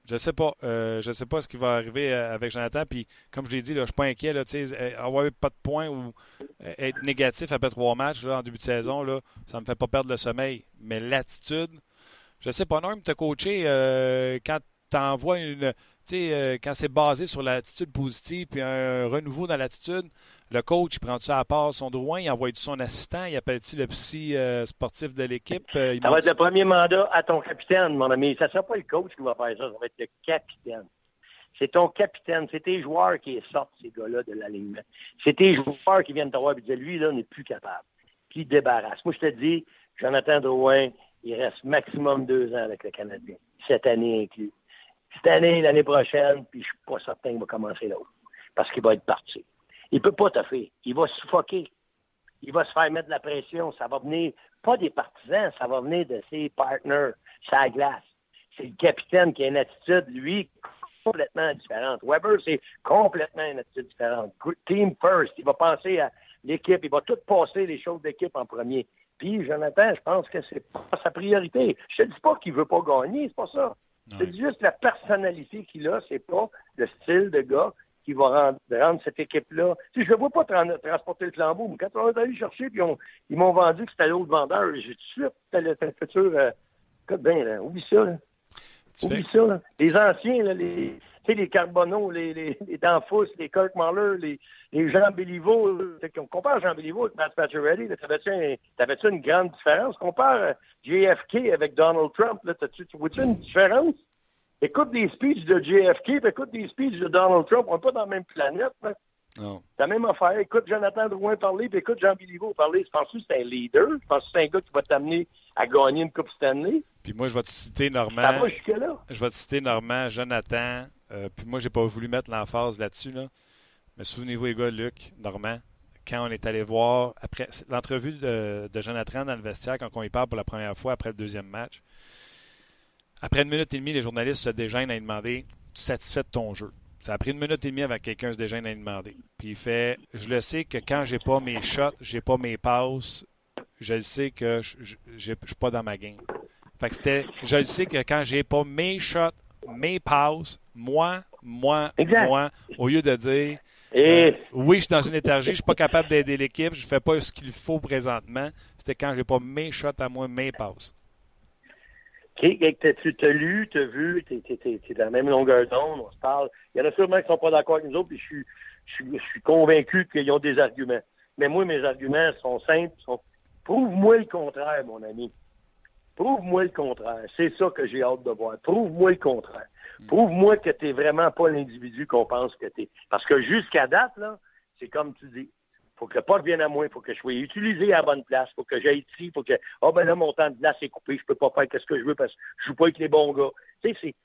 je sais pas. Euh, je sais pas ce qui va arriver euh, avec Jonathan. Puis, comme je l'ai dit, là, je suis pas inquiet. Là, euh, avoir pas de points ou être négatif après trois matchs en début de saison, là, ça me fait pas perdre le sommeil. Mais l'attitude, je sais pas, Norm, te coaché quand tu envoies une. quand c'est basé sur l'attitude positive puis un renouveau dans l'attitude, le coach, il prend-tu à part son droit, il envoie-tu son assistant, il appelle-tu le psy euh, sportif de l'équipe? Euh, ça va être le premier mandat à ton capitaine, mon ami. Ça ne sera pas le coach qui va faire ça, ça va être le capitaine. C'est ton capitaine, c'est tes joueurs qui sortent ces gars-là de l'alignement. C'est tes joueurs qui viennent te voir et disent lui, là, n'est plus capable. Qui débarrasse. Moi, je te dis, Jonathan Drouin, il reste maximum deux ans avec le Canadien. Cette année inclus. Cette année, l'année prochaine, puis je suis pas certain qu'il va commencer l'autre. Parce qu'il va être parti. Il peut pas faire. Il va suffoquer. Il va se faire mettre de la pression. Ça va venir, pas des partisans, ça va venir de ses partners, sa glace. C'est le capitaine qui a une attitude, lui, complètement différente. Weber, c'est complètement une attitude différente. Team first. Il va penser à l'équipe. Il va tout passer les choses d'équipe en premier. Puis, Jonathan, je pense que c'est pas sa priorité. Je te dis pas qu'il veut pas gagner, c'est pas ça. C'est juste la personnalité qu'il a, c'est pas le style de gars qui va rendre, cette équipe-là. Tu je ne vois pas transporter le flambeau, mais quand on est allé chercher, puis ils m'ont vendu que c'était l'autre vendeur, j'ai tout de suite, c'était le, futur. Euh, bien, là, oublie ça. Là. Oublie ça. Là. Les anciens, là, les, les Carbonneau, les, les, les Danfous, les Kirk Muller, les, les Jean Béliveau. On compare Jean Béliveau avec Matt Pacioretty. T'avais-tu une grande différence? Compare euh, JFK avec Donald Trump. Là, tu vois-tu une différence? écoute des speeches de JFK, puis écoute des speeches de Donald Trump. On n'est pas dans la même planète. Hein? Non. La même affaire. Écoute Jonathan Drouin parler, puis écoute Jean Béliveau parler. Je pense que c'est un leader? Je pense que c'est un gars qui va t'amener à gagner une Coupe Stanley? Puis moi, je vais te citer Normand. Ça va jusque-là. Je vais te citer Normand, Jonathan. Euh, puis moi, j'ai pas voulu mettre l'emphase là-dessus. Là. Mais souvenez-vous, les gars, Luc, Normand, quand on est allé voir, après l'entrevue de, de Jonathan dans le vestiaire, quand on y parle pour la première fois après le deuxième match, après une minute et demie, les journalistes se déjeunent à lui demander Tu satisfait de ton jeu Ça a pris une minute et demie avec quelqu'un se déjeune à lui demander. Puis il fait Je le sais que quand j'ai pas mes shots, j'ai pas mes passes, je le sais que je ne suis pas dans ma game. Fait que c'était Je le sais que quand j'ai pas mes shots, mes passes, moi, moi, moi, au lieu de dire euh, oui, je suis dans une énergie, je suis pas capable d'aider l'équipe, je fais pas ce qu'il faut présentement. C'était quand j'ai pas mes shots à moi, mes passes. tu t'as lu, t'as vu, t'es, es, dans la même longueur d'onde, on se parle. Il y en a sûrement qui sont pas d'accord avec nous autres, puis je suis, je suis, je suis convaincu qu'ils ont des arguments. Mais moi, mes arguments sont simples. Sont... Prouve-moi le contraire, mon ami. Prouve-moi le contraire. C'est ça que j'ai hâte de voir. Prouve-moi le contraire. Prouve-moi que tu vraiment pas l'individu qu'on pense que tu es. Parce que jusqu'à date, là, c'est comme tu dis. faut que le pas vienne à moi, il faut que je sois utilisé à la bonne place, faut que j'aille ici, faut que, oh ben là, mon temps de glace est coupé, je peux pas faire ce que je veux parce que je joue pas avec les bons gars. Tu sais, c'est,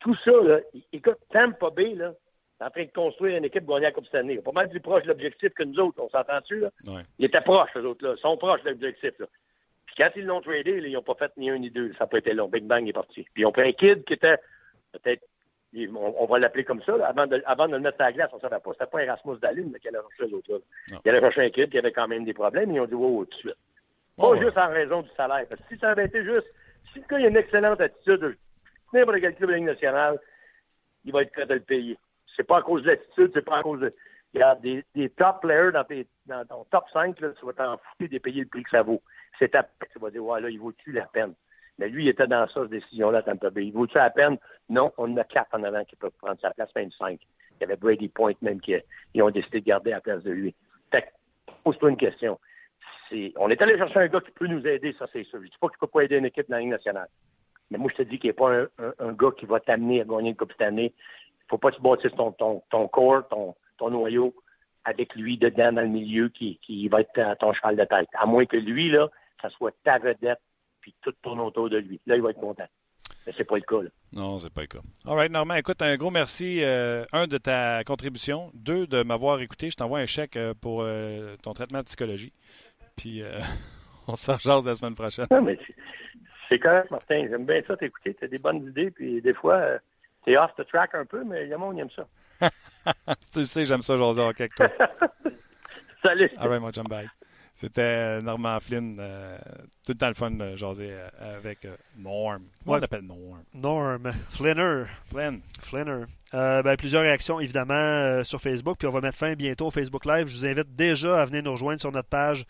tout ça, là, écoute, Tampa Bay, là, en train de construire une équipe gagnée à la Coupe cette année. Pas mal plus proche de l'objectif que nous autres, on s'entend-tu, là? Ouais. Ils étaient proches, eux autres, là. Ils sont proches de l'objectif, là. Puis quand ils l'ont tradé, ils n'ont pas fait ni un ni deux. Ça n'a pas été long. Big Bang est parti. Puis ils ont pris un kid qui était peut-être on, va l'appeler comme ça, avant, de, avant de le mettre à la glace, on ne savait pas. C'était pas Erasmus Dallin qui allait chercher les autres. Il allait chercher un kid qui avait quand même des problèmes, ils ont dit wow, tout de suite. Pas juste en raison du salaire. Parce que si ça avait été juste, si le gars a une excellente attitude, n'importe quel club de la Ligue nationale, il va être prêt à le payer. C'est pas à cause de l'attitude, c'est pas à cause de. Il y a des, des top players dans, tes, dans ton top 5, là, tu vas t'en foutre de payer le prix que ça vaut. C'est ta tu vas dire, ouais, là, il vaut-tu la peine? Mais lui, il était dans ça, cette décision-là, à Tampa Bay. Il vaut-tu la peine? Non, on en a quatre en avant qui peuvent prendre sa place, même cinq. Il y avait Brady Point même qui ils ont décidé de garder à la place de lui. Fait pose-toi une question. on est allé chercher un gars qui peut nous aider, ça c'est sûr. Je dis pas qu'il peut pas aider une équipe dans la Ligue nationale. Mais moi, je te dis qu'il n'est pas un, gars qui va t'amener à gagner une Coupe cette année faut pas que tu bâtisses ton, corps, ton, ton noyau avec lui dedans dans le milieu qui, qui va être ton cheval de tête. À moins que lui, là, ça soit ta vedette, puis tout tourne autour de lui. Là, il va être content. Mais c'est pas le cas. Là. Non, c'est pas le cas. All right, Normand, écoute, un gros merci. Euh, un, de ta contribution. Deux, de m'avoir écouté. Je t'envoie un chèque euh, pour euh, ton traitement de psychologie. Puis, on s'en charge la semaine prochaine. Non, mais c'est correct, Martin. J'aime bien ça t'écouter. Tu as des bonnes idées. Puis, des fois, c'est off the track un peu, mais il y a monde aime ça. tu sais, j'aime ça, José avec toi. Salut. All right, moi, j'aime bye. C'était Norman Flynn. Euh, tout le temps le fun de jaser euh, avec euh, Norm. Moi, on l'appelle Norm? Norm. Flinner. Flynn. Flinner. Ben, plusieurs réactions, évidemment, sur Facebook. Puis on va mettre fin bientôt au Facebook Live. Je vous invite déjà à venir nous rejoindre sur notre page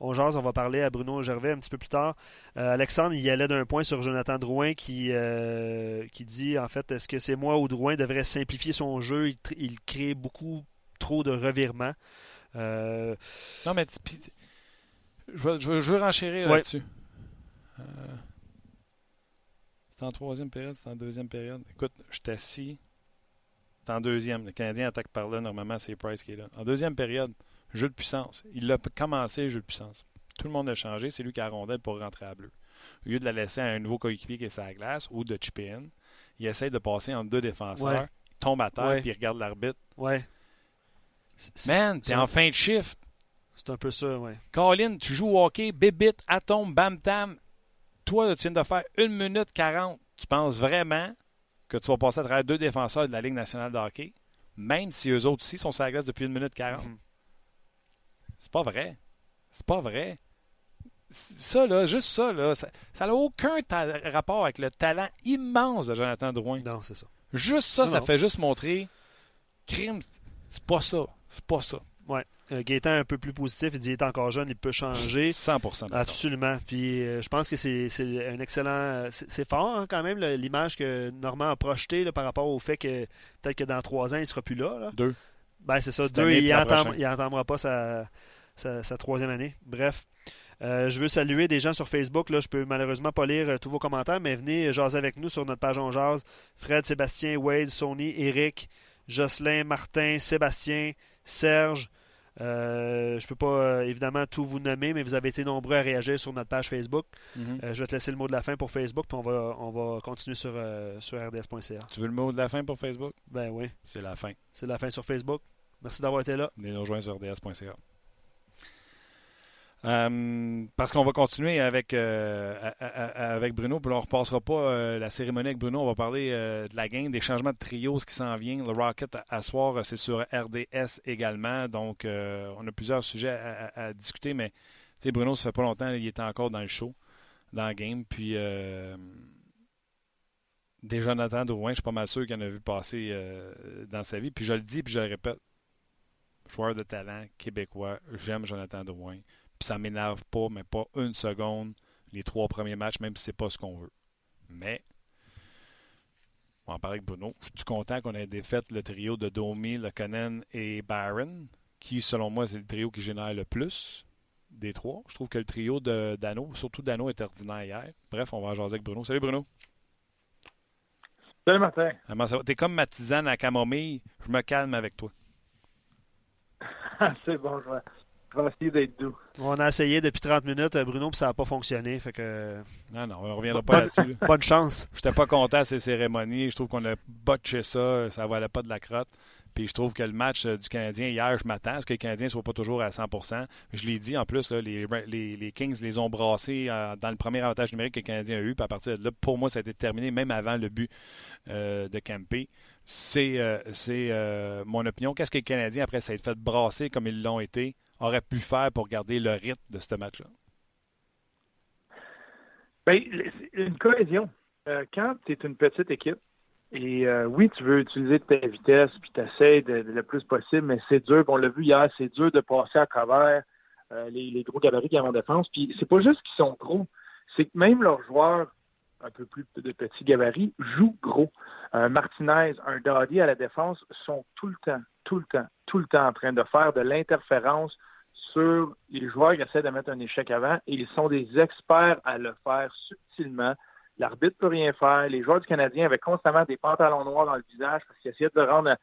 on on va parler à Bruno Gervais un petit peu plus tard. Alexandre, il y allait d'un point sur Jonathan Drouin qui, qui dit en fait est-ce que c'est moi ou Drouin devrait simplifier son jeu? Il, crée beaucoup trop de revirements. Non, mais je veux, je, veux, renchérir là-dessus. c'est en troisième période, c'est en deuxième période. Écoute, je suis assis. C'est en deuxième. Le Canadien attaque par là. Normalement, c'est Price qui est là. En deuxième période, Jeu de puissance. Il a commencé, jeu de puissance. Tout le monde a changé. C'est lui qui a rondelle pour rentrer à bleu. Au lieu de la laisser à un nouveau coéquipier qui est sa glace ou de chipper in, il essaie de passer entre deux défenseurs. Il tombe à terre puis il regarde l'arbitre. Ouais. Man, t'es en fin de shift. C'est un peu ça, ouais. Colin, tu joues au hockey, bibit, atome, bam tam. Toi, tu viens de faire une minute 40. Tu penses vraiment que tu vas passer à travers deux défenseurs de la Ligue nationale de hockey, même si eux autres aussi sont sur la glace depuis une minute 40? C'est pas vrai. C'est pas vrai. Ça, là, juste ça, là, ça n'a aucun rapport avec le talent immense de Jonathan Drouin. Non, c'est ça. Juste ça, ça fait juste montrer crime, c'est pas ça. C'est pas ça. Oui. Euh, Gaétan un peu plus positif, il dit qu'il est encore jeune, il peut changer. 100 Absolument. Puis euh, je pense que c'est un excellent. C'est fort hein, quand même l'image que Normand a projetée par rapport au fait que peut-être que dans trois ans, il ne sera plus là. Deux. Ben, c'est ça. Deux, il n'entendra pas sa, sa, troisième année. Bref. Euh, je veux saluer des gens sur Facebook. Là, je peux malheureusement pas lire euh, tous vos commentaires, mais venez jaser avec nous sur notre page On Jase. Fred, Sébastien, Wade, Sony, Eric, Jocelyn, Martin, Sébastien, Serge. Euh, je peux pas euh, évidemment tout vous nommer, mais vous avez été nombreux à réagir sur notre page Facebook. Mm-hmm. je vais te laisser le mot de la fin pour Facebook, puis on va, on va continuer sur, sur rds.ca. Tu veux le mot de la fin pour Facebook? Ben oui. C'est la fin. C'est la fin sur Facebook. Merci d'avoir été là. Venez nous rejoindre sur rds.ca. Euh, parce qu'on va continuer avec, euh, avec Bruno, puis on ne repassera pas euh, la cérémonie avec Bruno. On va parler de la game, des changements de trios qui s'en viennent. Le Rocket à, soir, c'est sur RDS également. Donc, on a plusieurs sujets à, discuter, mais Bruno, ça fait pas longtemps, il était encore dans le show, dans la game. Puis, des Jonathan Drouin, je suis pas mal sûr qu'il en a vu passer dans sa vie. Puis, je le dis, puis je le répète joueur de talent québécois, j'aime Jonathan Drouin. Puis ça m'énerve pas, mais pas une seconde, les trois premiers matchs, même si c'est pas ce qu'on veut. Mais, on va en parler avec Bruno. Je suis content qu'on ait défait le trio de Domi, Lekonen et Barron, qui, selon moi, c'est le trio qui génère le plus des trois. Je trouve que le trio de Dano, surtout Dano, est ordinaire hier. Bref, on va en jaser avec Bruno. Salut Bruno. Salut Martin. T'es comme ma tisane à camomille. Je me calme avec toi. c'est bon, je vais, essayer d'être doux. On a essayé depuis 30 minutes, Bruno, puis ça n'a pas fonctionné. Fait que... Non, non, on reviendra pas là-dessus. Bonne chance. Je n'étais pas content à ces cérémonies. Je trouve qu'on a botché ça. Ça valait pas de la crotte. Puis je trouve que le match euh, du Canadien hier, je m'attends à ce que les Canadiens ne soient pas toujours à 100% Je l'ai dit en plus, les, les, Kings les ont brassés euh, dans le premier avantage numérique que le Canadien a eu. Puis à partir de là, pour moi, ça a été terminé même avant le but euh, de Campé. C'est mon opinion. Qu'est-ce que les Canadiens, après s'être fait brasser comme ils l'ont été, auraient pu faire pour garder le rythme de ce match-là? Bien, une cohésion. quand tu es une petite équipe, et euh, oui, tu veux utiliser ta vitesse, puis tu essaies de, le plus possible, mais c'est dur. On l'a vu hier, c'est dur de passer à travers euh, les, gros gabarits qui ont en défense. Puis c'est pas juste qu'ils sont gros, c'est que même leurs joueurs un peu plus de petits gabarits jouent gros. Un Martinez, un Daddy à la défense sont tout le temps, tout le temps, tout le temps en train de faire de l'interférence sur les joueurs qui essaient de mettre un échec avant et ils sont des experts à le faire subtilement L'arbitre peut rien faire. Les joueurs du Canadien avaient constamment des pantalons noirs dans le visage parce qu'ils essayaient de rendre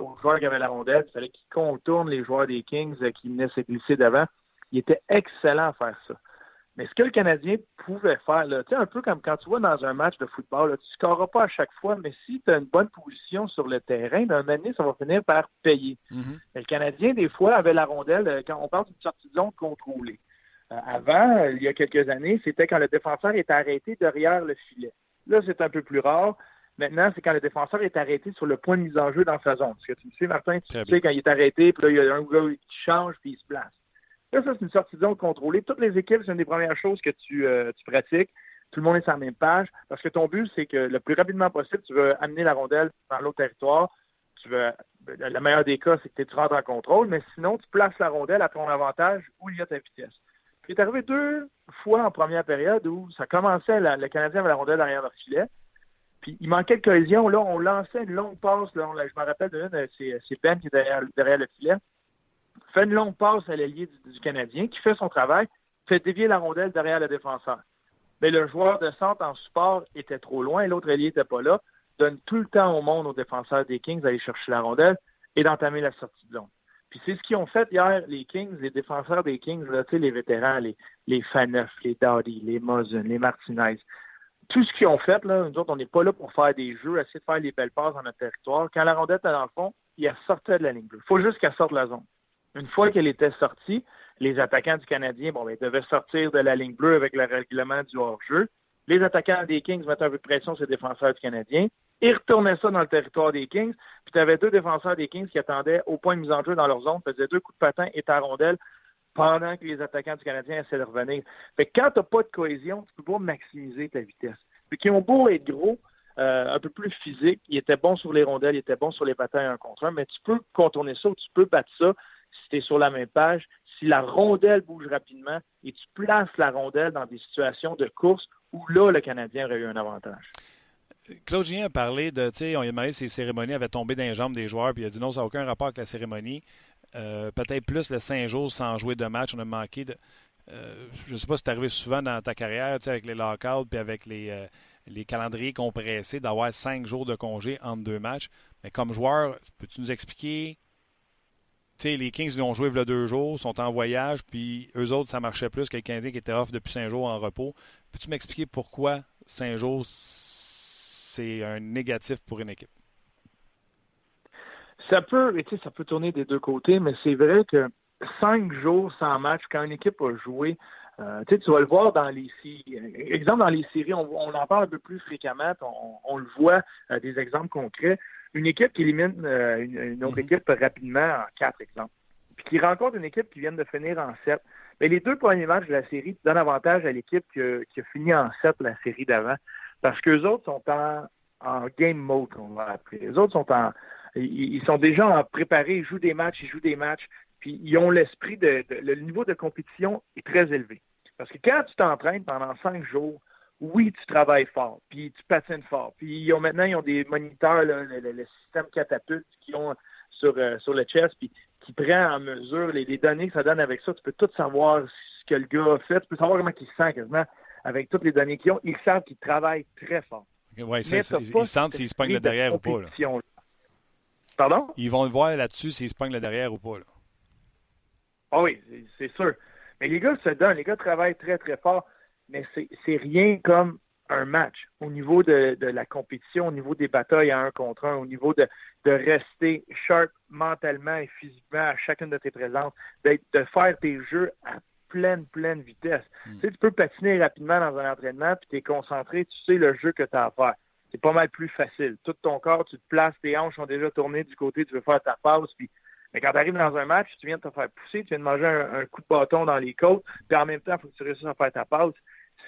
aux joueurs qui avaient la rondelle. Il fallait qu'ils contournent les joueurs des Kings euh, qui venaient se glisser devant. Il était excellent à faire ça. Mais ce que le Canadien pouvait faire, tu sais, un peu comme quand tu vois dans un match de football, tu ne scoreras pas à chaque fois, mais si tu as une bonne position sur le terrain, d'un moment donné, ça va finir par payer. Mm-hmm. Le Canadien, des fois, avait la rondelle euh, quand on parle d'une sortie de zone contrôlée. Euh, avant, euh, il y a quelques années, c'était quand le défenseur est arrêté derrière le filet. Là, c'est un peu plus rare. Maintenant, c'est quand le défenseur est arrêté sur le point de mise en jeu dans sa zone. Parce que tu sais, Martin, tu sais, quand il est arrêté, puis là, il y a un gars qui change, puis il se place. Là, ça, c'est une sortie de zone contrôlée. Toutes les équipes, c'est une des premières choses que tu, euh, tu pratiques. Tout le monde est sur la même page. Parce que ton but, c'est que le plus rapidement possible, tu veux amener la rondelle dans l'autre territoire. Tu veux, le meilleur des cas, c'est que tu rentres en contrôle, mais sinon, tu places la rondelle à ton avantage où il y a ta vitesse. Il est arrivé deux fois en première période où ça commençait, le Canadien avait la rondelle derrière leur filet. Puis il manquait de cohésion. Là, on lançait une longue passe. Je me rappelle d'une, euh, c'est Ben qui est derrière, le filet. Fait une longue passe à l'allié du, Canadien qui fait son travail, fait dévier la rondelle derrière le défenseur. Mais le joueur de centre en support était trop loin, l'autre allié n'était pas là. Donne tout le temps au monde aux défenseurs des Kings d'aller chercher la rondelle et d'entamer la sortie de zone. Puis c'est ce qu'ils ont fait hier, les Kings, les défenseurs des Kings, les vétérans, les, les Faneuf, les Dowdy, les Mosen, les Martinez. Tout ce qu'ils ont fait, nous autres, on n'est pas là pour faire des jeux, essayer de faire les belles passes dans notre territoire. Quand la rondette est dans le fond, il sortait de la ligne bleue. Il faut juste qu'elle sorte de la zone. Une fois qu'elle était sortie, les attaquants du Canadien, bon, ben, ils devaient sortir de la ligne bleue avec le règlement du hors-jeu. Les attaquants des Kings mettaient un peu de pression sur les défenseurs du Canadien. Ils retournaient ça dans le territoire des Kings. Puis tu avais deux défenseurs des Kings qui attendaient au point de mise en jeu dans leur zone, faisaient deux coups de patin et à rondelle pendant que les attaquants du Canadien essaient de revenir. Fait que quand tu n'as pas de cohésion, tu peux pas maximiser ta vitesse. Puis qui ont beau être gros, euh, un peu plus physique, ils étaient bons sur les rondelles, ils étaient bons sur les patins un contre un, mais tu peux contourner ça ou tu peux battre ça tu es sur la même page, si la rondelle bouge rapidement et tu places la rondelle dans des situations de course où là, le Canadien aurait eu un avantage. Claude Gien a parlé de, tu sais, on a demandé si les cérémonies avaient tombé dans les jambes des joueurs, puis il a dit non, ça n'a aucun rapport avec la cérémonie. Euh, peut-être plus le cinq jours sans jouer de match, on a manqué de. Euh, je ne sais pas si c'est arrivé souvent dans ta carrière, tu sais, avec les lockouts puis avec les, euh, les calendriers compressés, d'avoir cinq jours de congé entre deux matchs. Mais comme joueur, peux-tu nous expliquer sais, les Kings ils ont joué il deux jours, sont en voyage, puis eux autres, ça marchait plus que les Canadiens qui étaient off depuis cinq jours en repos. Peux-tu m'expliquer pourquoi cinq jours, c'est un négatif pour une équipe? Ça peut, ça peut tourner des deux côtés, mais c'est vrai que cinq jours sans match, quand une équipe a joué, euh, tu vas le voir dans les séries. Exemple, dans les séries, on, en parle un peu plus fréquemment, on, le voit, euh, des exemples concrets. Une équipe qui élimine euh, une, autre mhm. équipe rapidement en quatre exemples, puis qui rencontre une équipe qui vient de finir en sept. Mais les deux premiers matchs de la série donnent avantage à l'équipe qui, a fini en sept la série d'avant. Parce qu'eux autres sont en, en game mode, on va appeler. Les autres sont en. Ils, sont déjà en préparé, ils jouent des matchs, ils jouent des matchs, puis ils ont l'esprit de, Le niveau de compétition est très élevé. Parce que quand tu t'entraînes pendant cinq jours oui, tu travailles fort, puis tu patines fort. Puis ils ont, maintenant, ils ont des moniteurs, le, système catapulte qui ont sur, euh, sur le chest, puis qui prend en mesure les, données que ça donne avec ça. Tu peux tout savoir ce que le gars a fait. Tu peux savoir comment il se sent quasiment avec toutes les données qu'ils ont. Ils savent qu'ils travaillent très fort. Oui, ils sentent s'ils se pognent le derrière ou pas. Pardon? Ils vont le voir là-dessus s'ils se pognent le derrière ou pas. Là. Ah oui, c'est sûr. Mais les gars se donnent, les gars travaillent très, très fort, mais c'est rien comme un match au niveau de, la compétition, au niveau des batailles à un contre un, au niveau de, rester sharp mentalement et physiquement à chacune de tes présences, de, faire tes jeux à pleine, pleine vitesse. Hmm. Tu, sais, tu peux patiner rapidement dans un entraînement, puis tu es concentré, tu sais le jeu que tu as à faire. C'est pas mal plus facile. Tout ton corps, tu te places, tes hanches sont déjà tournées du côté, tu veux faire ta passe, puis mais quand tu arrives dans un match, tu viens de te faire pousser, tu viens de manger un, coup de bâton dans les côtes, puis en même temps, il faut que tu réussisses à faire ta passe.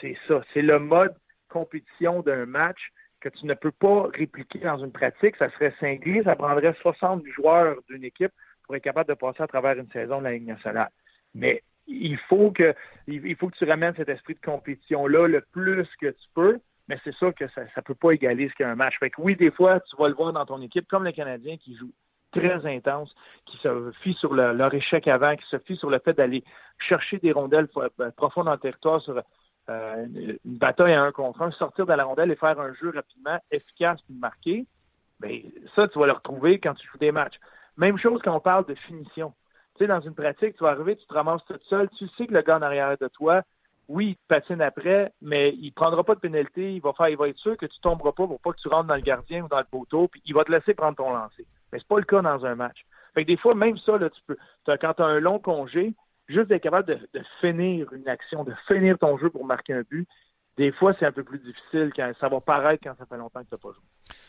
C'est ça. C'est le mode compétition d'un match que tu ne peux pas répliquer dans une pratique. Ça serait cinglé. Ça prendrait 60 joueurs d'une équipe pour être capable de passer à travers une saison de la Ligue nationale. Mais il faut que il faut que tu ramènes cet esprit de compétition-là le plus que tu peux, mais c'est sûr que ça ne peut pas égaler ce qu'est un match. Fait que oui, des fois, tu vas le voir dans ton équipe, comme le Canadien qui joue très intense, qui se fie sur leur échec avant, qui se fie sur le fait d'aller chercher des rondelles euh, profondes dans le territoire sur euh, une, bataille à un contre un, sortir de la rondelle et faire un jeu rapidement, efficace puis marqué. Mais ben, ça, tu vas le retrouver quand tu joues des matchs. Même chose quand on parle de finition. Tu sais, dans une pratique, tu vas arriver, tu te ramasses tout seul, tu sais que le gars en arrière de toi, oui, il patine après, mais il prendra pas de pénalité, il va faire, il va être sûr que tu tomberas pas pour pas que tu rentres dans le gardien ou dans le poteau, puis il va te laisser prendre ton lancer. Mais c'est pas le cas dans un match. Fait que des fois, même ça, là, tu peux, quand tu as un long congé, juste d'être capable de, finir une action, de finir ton jeu pour marquer un but, des fois, c'est un peu plus difficile quand ça va paraître quand ça fait longtemps que tu n'as pas joué.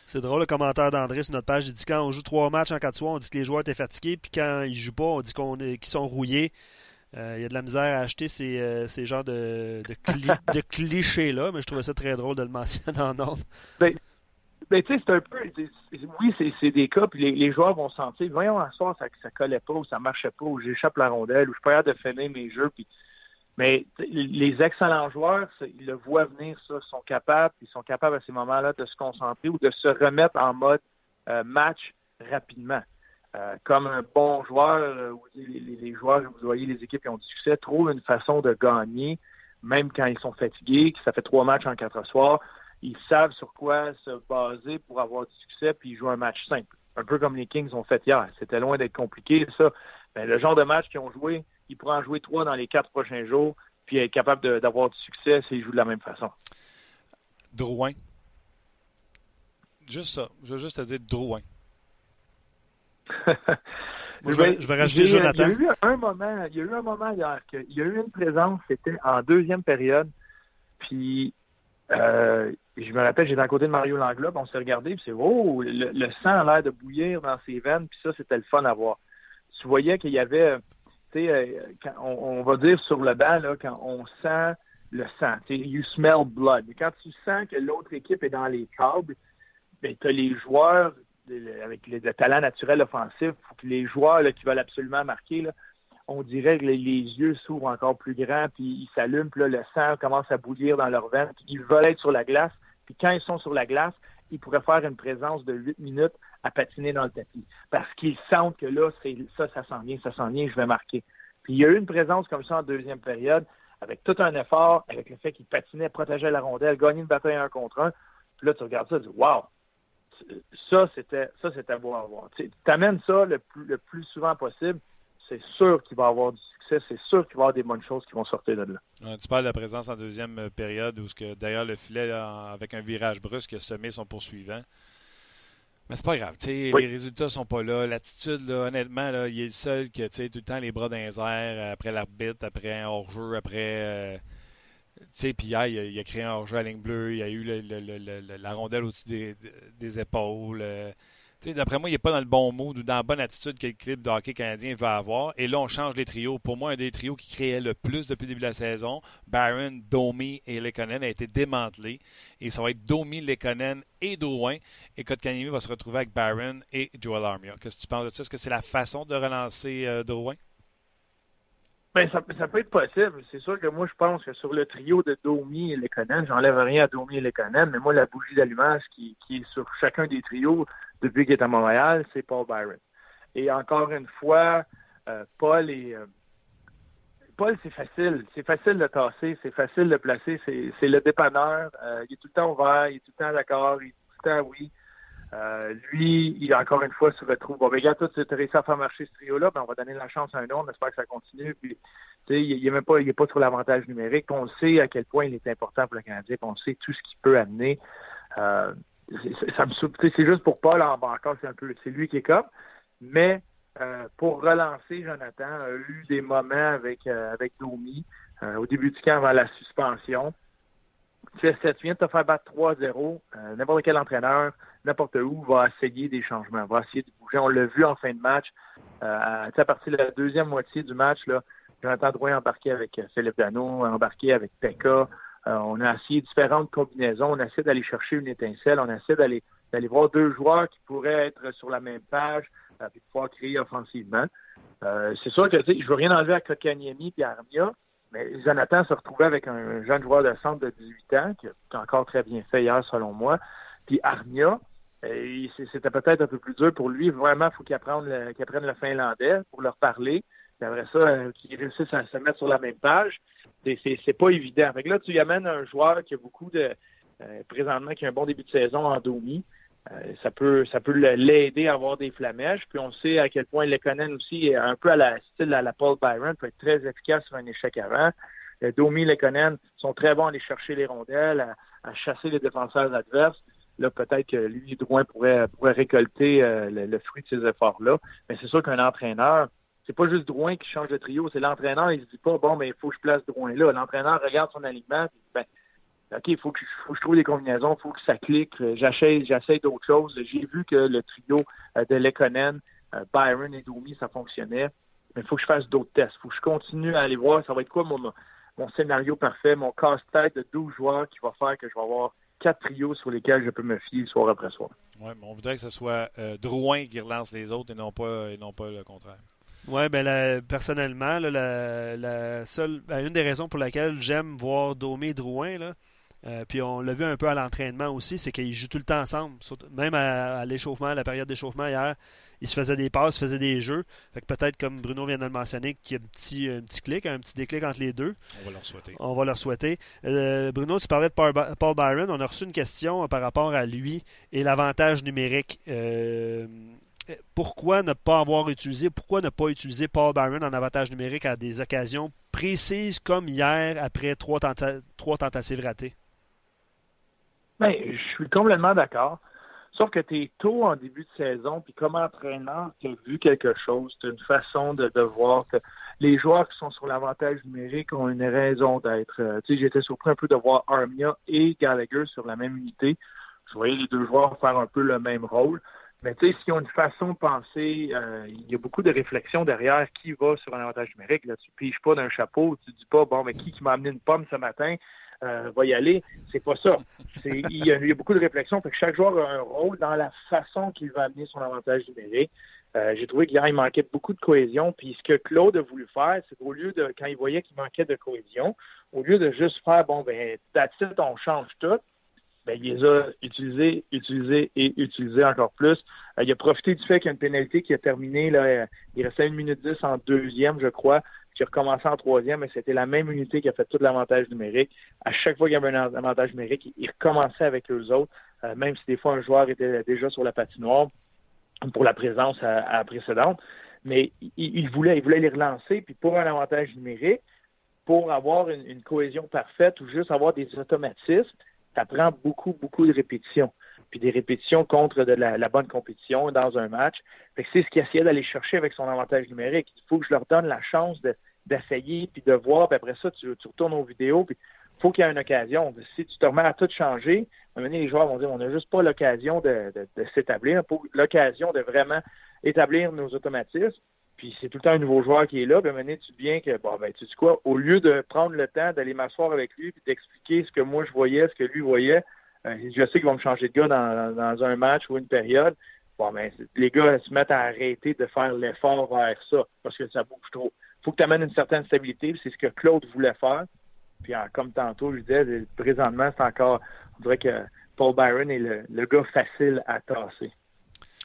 C'est drôle le commentaire d'André sur notre page. Il dit quand on joue trois matchs en quatre soirs, on dit que les joueurs étaient fatigués, puis quand ils jouent pas, on dit qu'on qu'ils sont rouillés. Euh, il y a de la misère à acheter ces, euh, ces genres de, de, clichés-là, mais je trouvais ça très drôle de le mentionner en ordre. Ben, c'est un peu. Oui, c'est des cas, puis les, joueurs vont sentir, voyons, un soir, ça, ça collait pas, ou ça marchait pas, ou j'échappe la rondelle, ou je pas de finir mes jeux, puis. Mais les excellents joueurs, ils le voient venir, ça, sont capables, ils sont capables à ces moments-là de se concentrer ou de se remettre en mode euh, match rapidement. Euh, comme un bon joueur, euh, les, les, joueurs, vous voyez les équipes qui ont du succès, trouvent une façon de gagner, même quand ils sont fatigués, que ça fait trois matchs en quatre soirs, ils savent sur quoi se baser pour avoir du succès, puis ils jouent un match simple. Un peu comme les Kings ont fait hier. C'était loin d'être compliqué, ça. Ben, le genre de match qu'ils ont joué, ils pourraient en jouer trois dans les quatre prochains jours, puis être capable d'avoir du succès s'ils jouent de la même façon. Drouin. Juste ça. Je veux juste te dire Drouin. je, vais, rajouter Jonathan. Il y a eu un moment, il y a eu un moment hier qu'il y a eu une présence, c'était en deuxième période, puis euh, je me rappelle, j'étais à côté de Mario Langlois, on s'est regardé, puis c'est oh, le, sang a l'air de bouillir dans ses veines, puis ça, c'était le fun à voir. Tu voyais qu'il y avait, tu sais, euh, on, va dire sur le banc, là, quand on sent le sang, tu you smell blood. Quand tu sens que l'autre équipe est dans les câbles, ben, tu as les joueurs avec le, talent naturel offensif, les joueurs là, qui veulent absolument marquer, là, on dirait que les, yeux s'ouvrent encore plus grands, puis ils s'allument, puis là, le sang commence à bouillir dans leurs veines, puis ils veulent être sur la glace, puis quand ils sont sur la glace, ils pourraient faire une présence de 8 minutes à patiner dans le tapis, parce qu'ils sentent que là, c'est ça, ça sent bien, ça sent bien, je vais marquer. Puis il y a eu une présence comme ça en deuxième période, avec tout un effort, avec le fait qu'ils patinaient, protégeaient la rondelle, gagnaient une bataille un contre un. Puis là, tu regardes ça, tu dis, wow, ça, c'était ça, c'était à voir. Tu amènes ça le plus, le plus souvent possible, c'est sûr qu'il va avoir du succès, c'est sûr qu'il va y avoir des bonnes choses qui vont sortir de là. tu parles de la présence en deuxième euh, période où que derrière le filet, avec un virage brusque, a semé son poursuivant. Mais c'est pas grave, les résultats sont pas là. L'attitude, honnêtement, là, il est le seul qui a tout le temps les bras dans les airs après l'arbitre, après un hors-jeu, après. Euh, puis hier, il a, créé un hors-jeu à ligne bleue, il a eu la rondelle au-dessus des, épaules. Euh, d'après moi, il n'est pas dans le bon mood ou dans la bonne attitude que le club de hockey canadien va avoir. Et là, on change les trios. Pour moi, un des trios qui créait le plus depuis le début de la saison, Barron, Domi et Lekonen, a été démantelé. Et ça va être Domi, Lekonen et Drouin. Et Kotkaniemi va se retrouver avec Barron et Joel Armia. Qu'est-ce que tu penses de ça? Est-ce que c'est la façon de relancer euh, Drouin? Ben, ça, peut être possible. C'est sûr que moi, je pense que sur le trio de Domi et Lekonen, j'enlève rien à Domi et Lekonen, mais moi, la bougie d'allumage qui est sur chacun des trios depuis qu'il est à Montréal, c'est Paul Byron. Et encore une fois, euh, Paul est... Euh, Paul, c'est facile. C'est facile de tasser, c'est facile de placer. C'est le dépanneur. Euh, il est tout le temps ouvert, il est tout le temps d'accord, il est tout le temps oui. Lui, il encore une fois se retrouve. Bon, ben, regarde, toi, tu as réussi à faire marcher ce trio-là, ben, on va donner la chance à un autre, on espère que ça continue. Puis, il n'est même pas, il est pas sur l'avantage numérique. on sait à quel point il est important pour le Canadien, on sait tout ce qu'il peut amener. Ça me c'est juste pour Paul en encore, c'est un peu, c'est lui qui est comme. Mais euh, pour relancer, Jonathan a eu des moments avec avec Domi au début du camp avant la suspension. Tu sais, tu viens de te faire battre 3-0. N'importe quel entraîneur n'importe où, va essayer des changements, va essayer de bouger. On l'a vu en fin de match. Euh, à partir de la deuxième moitié du match, là, Jonathan Drouin embarqué avec euh, Philippe Dano, embarqué avec Pekka. Euh, on a essayé différentes combinaisons. On a essayé d'aller chercher une étincelle. On a essayé d'aller d'aller voir deux joueurs qui pourraient être sur la même page euh, et pouvoir créer offensivement. Euh, c'est sûr que je veux rien enlever à Kokaniemi et Armia, mais Jonathan se retrouvait avec un jeune joueur de centre de 18 ans qui a encore très bien fait hier selon moi. Puis Armia, c'était peut-être un peu plus dur pour lui. Vraiment, il faut qu'il apprenne, apprenne le finlandais pour leur parler. Après ça, euh, qu'il réussisse à se mettre sur la même page. C'est pas évident. Fait là, tu y amènes un joueur qui a beaucoup de. Euh, présentement, qui a un bon début de saison en Domi. Euh, ça peut ça peut l'aider à avoir des flamèches. Puis on sait à quel point Lekonen aussi, un peu à la style à la Paul Byron, peut être très efficace sur un échec avant. Domi et Lekonen sont très bons à aller chercher les rondelles, à, chasser les défenseurs adverses là, peut-être que lui, Drouin pourrait, pourrait récolter euh, le, fruit de ces efforts-là. Mais c'est sûr qu'un entraîneur, c'est pas juste Drouin qui change de trio, c'est l'entraîneur, il se dit pas, bon, mais il faut que je place Drouin là. L'entraîneur regarde son alignement, puis ben, OK, il faut que, faut que je trouve des combinaisons, il faut que ça clique, j'essaie, j'essaie d'autres choses. J'ai vu que le trio euh, de Lekonen, euh, Byron et Domi, ça fonctionnait. Mais il faut que je fasse d'autres tests. Il faut que je continue à aller voir ça va être quoi mon, mon scénario parfait, mon casse-tête de 12 joueurs qui va faire que je vais avoir quatre trios sur lesquels je peux me fier soir après soir. Oui, mais on voudrait que ce soit euh, Drouin qui relance les autres et non pas, et non pas le contraire. Oui, ben personnellement, la, la, seule, ben, une des raisons pour laquelle j'aime voir Domé Drouin, là, euh, puis on l'a vu un peu à l'entraînement aussi, c'est qu'ils jouent tout le temps ensemble. Même à, à l'échauffement, à la période d'échauffement hier, il se faisait des passes, se faisait des jeux. Fait que peut-être, comme Bruno vient de le mentionner, qu'il y a un petit, un petit clic, un petit déclic entre les deux. On va leur souhaiter. On va leur souhaiter. Euh, Bruno, tu parlais de Paul Byron. On a reçu une question par rapport à lui et l'avantage numérique. Euh, pourquoi ne pas avoir utilisé, pourquoi ne pas utiliser Paul Byron en avantage numérique à des occasions précises comme hier après trois, tentatives ratées? Bien, je suis complètement d'accord. Sauf que tu es tôt en début de saison, puis comme entraîneur, tu as vu quelque chose, tu as une façon de, de voir que les joueurs qui sont sur l'avantage numérique ont une raison d'être. Euh, tu sais, j'étais surpris un peu de voir Armia et Gallagher sur la même unité. Je voyais les deux joueurs faire un peu le même rôle. Mais tu sais, s'ils ont une façon de penser, euh, il y a beaucoup de réflexion derrière qui va sur un avantage numérique. Là, tu piges pas d'un chapeau, tu dis pas bon mais qui, qui m'a amené une pomme ce matin, euh, va y aller. C'est pas ça. Il y, a, beaucoup de réflexion. Fait que chaque joueur a un rôle dans la façon qu'il va amener son avantage numérique. Euh, j'ai trouvé qu'il manquait beaucoup de cohésion. Puis ce que Claude a voulu faire, c'est qu'au lieu de, quand il voyait qu'il manquait de cohésion, au lieu de juste faire, bon, ben, that's on change tout, ben, il les a utilisés, utilisés et utilisés encore plus. Euh, il a profité du fait qu'il y a une pénalité qui a terminé, là, il restait une minute dix en deuxième, je crois qui a recommencé en troisième, mais c'était la même unité qui a fait tout l'avantage numérique. À chaque fois qu'il y avait un avantage numérique, il recommençait avec eux autres, euh, même si des fois un joueur était déjà sur la patinoire pour la présence à, précédente. Mais il, voulait, il voulait les relancer, puis pour un avantage numérique, pour avoir une, cohésion parfaite ou juste avoir des automatismes, ça prend beaucoup, beaucoup de répétitions. Puis des répétitions contre de la, bonne compétition dans un match. c'est ce qu'il essayait d'aller chercher avec son avantage numérique. Il faut que je leur donne la chance d'essayer, puis de voir, puis après ça, tu, retournes aux vidéos, puis il faut qu'il y ait une occasion. Si tu te remets à tout changer, à un moment donné, les joueurs vont dire on n'a juste pas l'occasion de, de, s'établir, pas l'occasion de vraiment établir nos automatismes. Puis c'est tout le temps un nouveau joueur qui est là, puis à un donné, tu viens que, bon, ben, tu dis quoi, au lieu de prendre le temps d'aller m'asseoir avec lui, puis d'expliquer ce que moi je voyais, ce que lui voyait, euh, je sais qu'ils vont me changer de gars dans, un match ou une période. Bon, ben, les gars se mettent à arrêter de faire l'effort vers ça parce que ça bouge trop. faut que tu amènes une certaine stabilité. C'est ce que Claude voulait faire. Puis comme tantôt, je disais, présentement, c'est encore, on dirait que Paul Byron est le gars facile à tasser.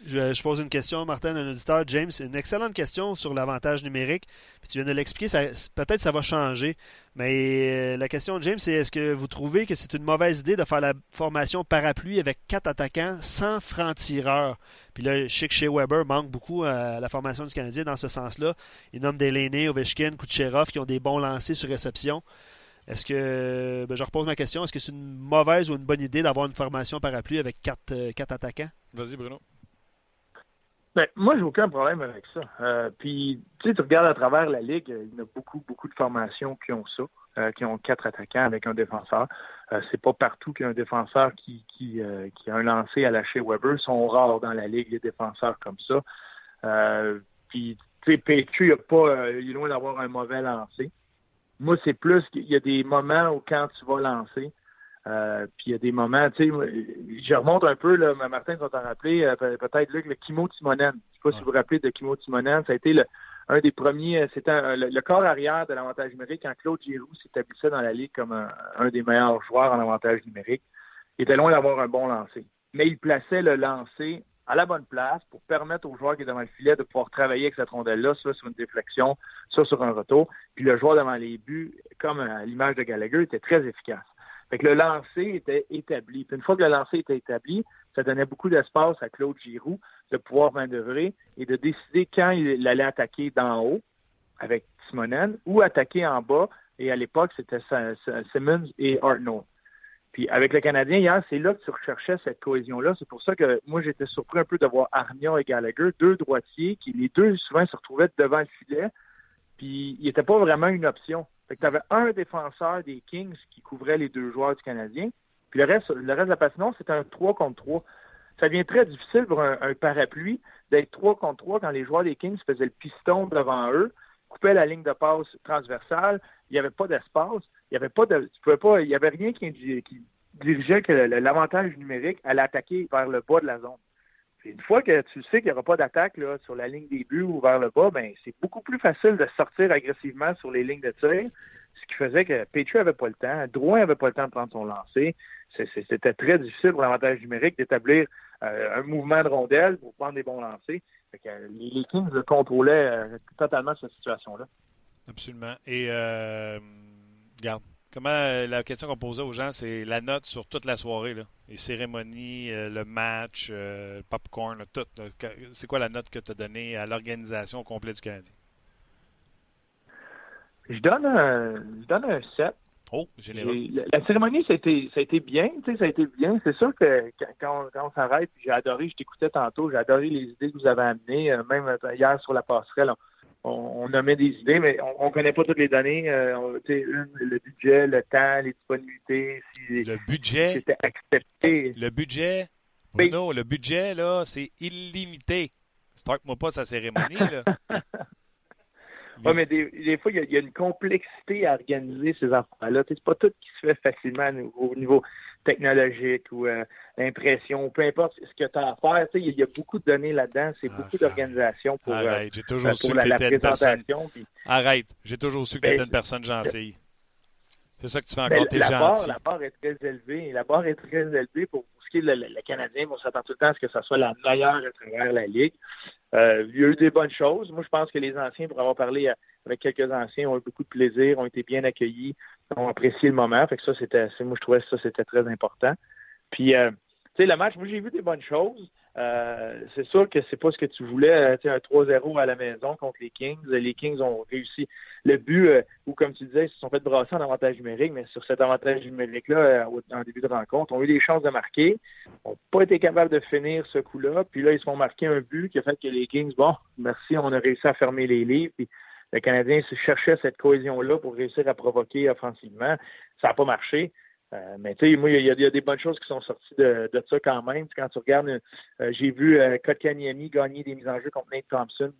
Je, pose une question, Martin, un auditeur. James, une excellente question sur l'avantage numérique. Puis tu viens de l'expliquer, peut-être ça va changer. Mais euh, la question de James, c'est est-ce que vous trouvez que c'est une mauvaise idée de faire la formation parapluie avec quatre attaquants sans franc-tireur? Puis là, je chez Weber manque beaucoup à la formation du Canadien dans ce sens-là. Il nomme Delaney, Ovechkin, Kucherov qui ont des bons lancers sur réception. Est-ce que, ben, je repose ma question, est-ce que c'est une mauvaise ou une bonne idée d'avoir une formation parapluie avec quatre, euh, quatre attaquants? Vas-y, Bruno. Ben, moi, j'ai aucun problème avec ça. Euh, puis, tu sais, tu regardes à travers la ligue, il y a beaucoup, beaucoup de formations qui ont ça, euh, qui ont quatre attaquants avec un défenseur. Euh, c'est pas partout qu'il y a un défenseur qui, qui, qui a un lancé à lâcher Weber. Ils sont rares dans la ligue, les défenseurs comme ça. puis, tu sais, PQ, il, a pas, il est loin d'avoir un mauvais lancé. Moi, c'est plus qu'il y a des moments où quand tu vas lancer, euh, puis il y a des moments, tu sais, je remonte un peu, là, Martin, tu vas t'en rappeler, euh, peut-être le Kimo Timonen. Je sais pas si vous vous rappelez de Kimo Timonen, ça a été le, un des premiers, euh, c'était le, corps arrière de l'avantage numérique quand Claude Giroux s'établissait dans la ligue comme un, des meilleurs joueurs en avantage numérique. Il était loin d'avoir un bon lancer. Mais il plaçait le lancer à la bonne place pour permettre aux joueurs qui étaient devant le filet de pouvoir travailler avec cette rondelle-là, soit sur une déflexion, soit sur un retour. Puis le joueur devant les buts, comme à l'image de Gallagher, était très efficace. Fait que le lancer était établi. Puis une fois que le lancer était établi, ça donnait beaucoup d'espace à Claude Giroux de pouvoir manœuvrer et de décider quand il allait attaquer d'en haut avec Simonen ou attaquer en bas. Et à l'époque, c'était Simmons et Arnold. Puis avec le Canadien hier, c'est là que tu recherchais cette cohésion-là. C'est pour ça que moi, j'étais surpris un peu de voir et Gallagher, deux droitiers, qui les deux souvent se retrouvaient devant le filet. Puis il n'était pas vraiment une option. Fait que tu avais un défenseur des Kings qui couvrait les deux joueurs du Canadien. Puis le reste, le reste de la patinoire, c'était un 3 contre 3. Ça devient très difficile pour un, parapluie d'être 3 contre 3 quand les joueurs des Kings faisaient le piston devant eux, coupaient la ligne de passe transversale, il n'y avait pas d'espace, il n'y avait pas de. Tu pouvais pas. Il y avait rien qui, qui dirigeait que l'avantage numérique allait attaquer vers le bas de la zone. Une fois que tu sais qu'il n'y aura pas d'attaque sur la ligne des buts ou vers le bas, ben c'est beaucoup plus facile de sortir agressivement sur les lignes de tir, ce qui faisait que Petrie avait pas le temps, Drouin avait pas le temps de prendre son lancer. C'était très difficile pour l'avantage numérique d'établir euh, un mouvement de rondelle pour prendre des bons lancers. les Kings contrôlaient euh, totalement cette situation-là. Absolument. Et euh, regarde, Comment euh, la question qu'on posait aux gens, c'est la note sur toute la soirée, là. les cérémonies, euh, le match, euh, le popcorn, tout. C'est quoi la note que tu as donnée à l'organisation complète du Canadien? Je donne un, je donne un 7. Oh, généreux. La, cérémonie, ça a été, ça a été bien, tu sais, ça a été bien. C'est sûr que quand, quand on s'arrête, j'ai adoré, je t'écoutais tantôt, j'ai adoré les idées que vous avez amenées, même hier sur la passerelle on, nommait des idées, mais on ne connaît pas toutes les données. Euh, le budget, le temps, les disponibilités. Si le budget. C'était accepté. Le budget. Bruno, le budget, là, c'est illimité. Start-moi pas sa cérémonie, là. Oui, mais des, fois, il y, a une complexité à organiser ces affaires-là. C'est pas tout qui se fait facilement au niveau technologique ou euh, l'impression, peu importe ce que tu as à faire. Il y, a beaucoup de données là-dedans. C'est beaucoup ah, d'organisation pour, euh, Arrête, j'ai toujours su la, que présentation. Arrête, j'ai toujours su que tu étais une personne gentille. C'est ça que tu fais encore, t'es gentil. la barre est très élevée. La barre est très élevée pour est le, Canadien. On s'attend tout le temps à ce que ça soit la meilleure à travers la Ligue. Euh, il y a eu des bonnes choses. Moi, je pense que les anciens, pour avoir parlé avec quelques anciens, ont eu beaucoup de plaisir, ont été bien accueillis, ont apprécié le moment. Fait que ça, c'était, moi, je trouvais que ça, c'était très important. Puis, euh, tu sais, le match, moi, j'ai vu des bonnes choses. Euh, c'est sûr que c'est pas ce que tu voulais, euh, un 3-0 à la maison contre les Kings. Les Kings ont réussi le but, ou comme tu disais, ils se sont fait brasser en avantage numérique, mais sur cet avantage numérique-là, en début de rencontre, ont eu des chances de marquer, n'ont pas été capables de finir ce coup-là, puis là, ils se font marquer un but qui a fait que les Kings, bon, merci, on a réussi à fermer les livres, puis le Canadien cherchait cette cohésion-là pour réussir à provoquer offensivement. Ça n'a pas marché. Euh, mais tu sais, moi, il y, a des bonnes choses qui sont sorties de, ça quand même. Quand tu regardes, euh, j'ai vu euh, Kotkaniemi gagner des mises en jeu contre Nate Thompson